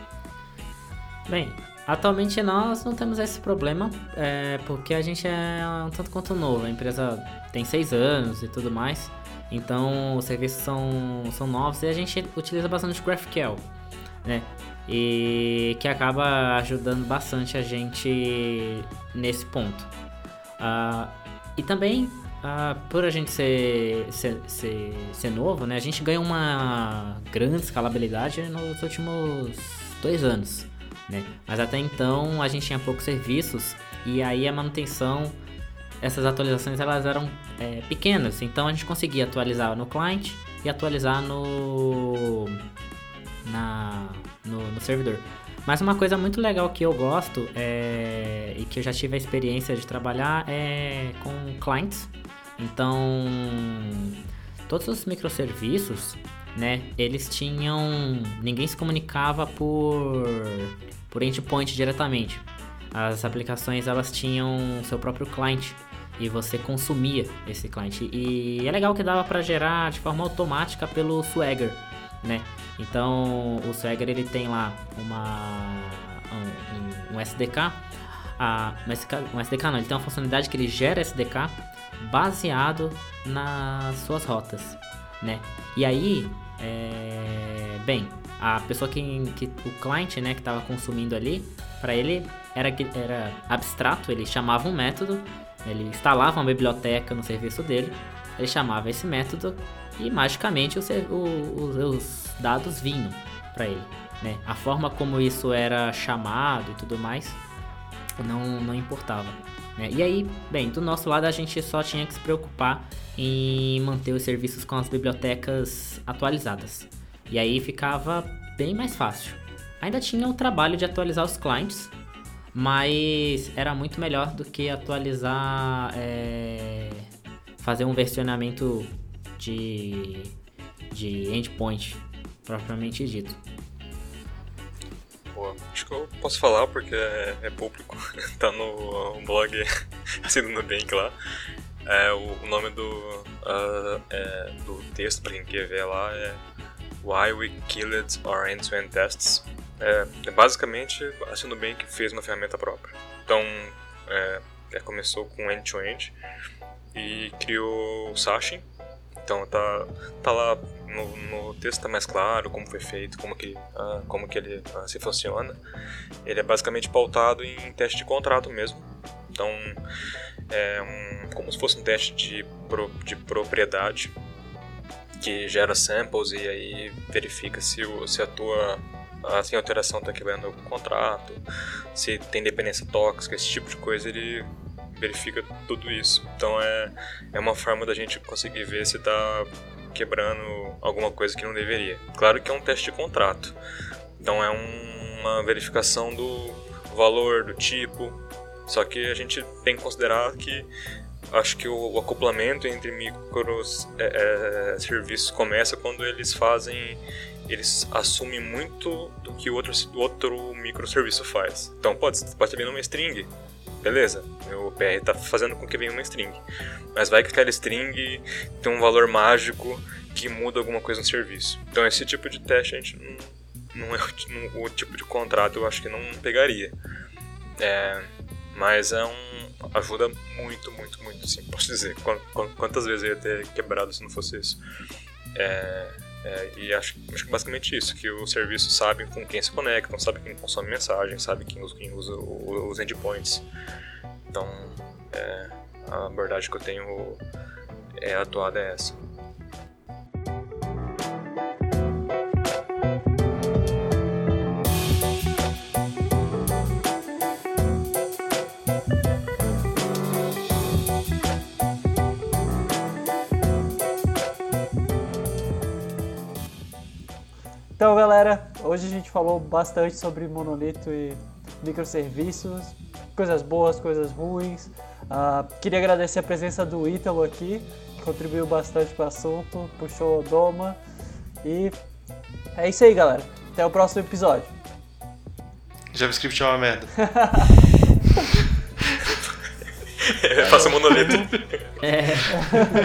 Bem, atualmente nós não temos esse problema, é, porque a gente é um tanto quanto novo. A empresa tem seis anos e tudo mais. Então os serviços são, são novos e a gente utiliza bastante GraphQL, né? E que acaba ajudando bastante a gente nesse ponto. Uh, e também ah, por a gente ser, ser, ser, ser, novo, né, a gente ganha uma grande escalabilidade nos últimos dois anos. Né? Mas até então a gente tinha poucos serviços e aí a manutenção, essas atualizações elas eram é, pequenas, então a gente conseguia atualizar no client e atualizar no, na, no, no servidor. Mas uma coisa muito legal que eu gosto é, e que eu já tive a experiência de trabalhar é com clients então, todos os microserviços, né, eles tinham, ninguém se comunicava por por endpoint diretamente. As aplicações elas tinham seu próprio cliente e você consumia esse cliente. E é legal que dava para gerar de forma automática pelo Swagger, né? Então, o Swagger ele tem lá uma um, um, SDK, a, um SDK, um SDK não, ele tem uma funcionalidade que ele gera SDK baseado nas suas rotas, né? E aí, é... bem, a pessoa que, que o cliente, né, que estava consumindo ali, para ele era era abstrato, ele chamava um método, ele instalava uma biblioteca no serviço dele, ele chamava esse método e magicamente os, os, os dados vinham para ele, né? A forma como isso era chamado e tudo mais não não importava. Né? E aí, bem, do nosso lado a gente só tinha que se preocupar em manter os serviços com as bibliotecas atualizadas. E aí ficava bem mais fácil. Ainda tinha o trabalho de atualizar os clients, mas era muito melhor do que atualizar, é, fazer um versionamento de, de endpoint propriamente dito. Acho que eu posso falar porque é, é público, tá no blog assim do Nubank lá. É, o, o nome do, uh, é, do texto, para quem quer ver lá, é Why We Killed Our End-to-End Tests. É, é basicamente a Nubank fez uma ferramenta própria. Então, é, é começou com end-to-end e criou o Sashin. Então tá, tá lá no, no texto tá mais claro como foi feito, como que, uh, como que ele uh, se funciona. Ele é basicamente pautado em teste de contrato mesmo. Então é um, como se fosse um teste de, pro, de propriedade que gera samples e aí verifica se, o, se a tua assim, a alteração está quebrando o contrato, se tem dependência tóxica, esse tipo de coisa, ele verifica tudo isso. Então é, é uma forma da gente conseguir ver se está quebrando alguma coisa que não deveria. Claro que é um teste de contrato, então é um, uma verificação do valor, do tipo, só que a gente tem que considerar que acho que o, o acoplamento entre micros é, é, serviços começa quando eles fazem eles assumem muito do que o outro, outro microserviço faz. Então pode, pode ter uma string, beleza, meu PR está fazendo com que venha uma string. Mas vai que aquela string tem um valor mágico que muda alguma coisa no serviço. Então esse tipo de teste a gente não, não é o, o tipo de contrato eu acho que não pegaria. É, mas é um. ajuda muito, muito, muito, sim, posso dizer. Quantas vezes eu ia ter quebrado se não fosse isso? É, é, e acho, acho que basicamente isso, que os serviços sabem com quem se conectam, sabem quem consome mensagem, sabem quem usa, quem usa os endpoints. Então, é, a abordagem que eu tenho é atuada é essa. Então, galera, hoje a gente falou bastante sobre monolito e microserviços, coisas boas, coisas ruins. Uh, queria agradecer a presença do Ítalo aqui, que contribuiu bastante para o assunto, puxou o Doma. E é isso aí, galera. Até o próximo episódio. JavaScript é uma merda. Faça monolito. É.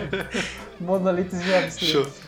Monolitos de JavaScript. Show.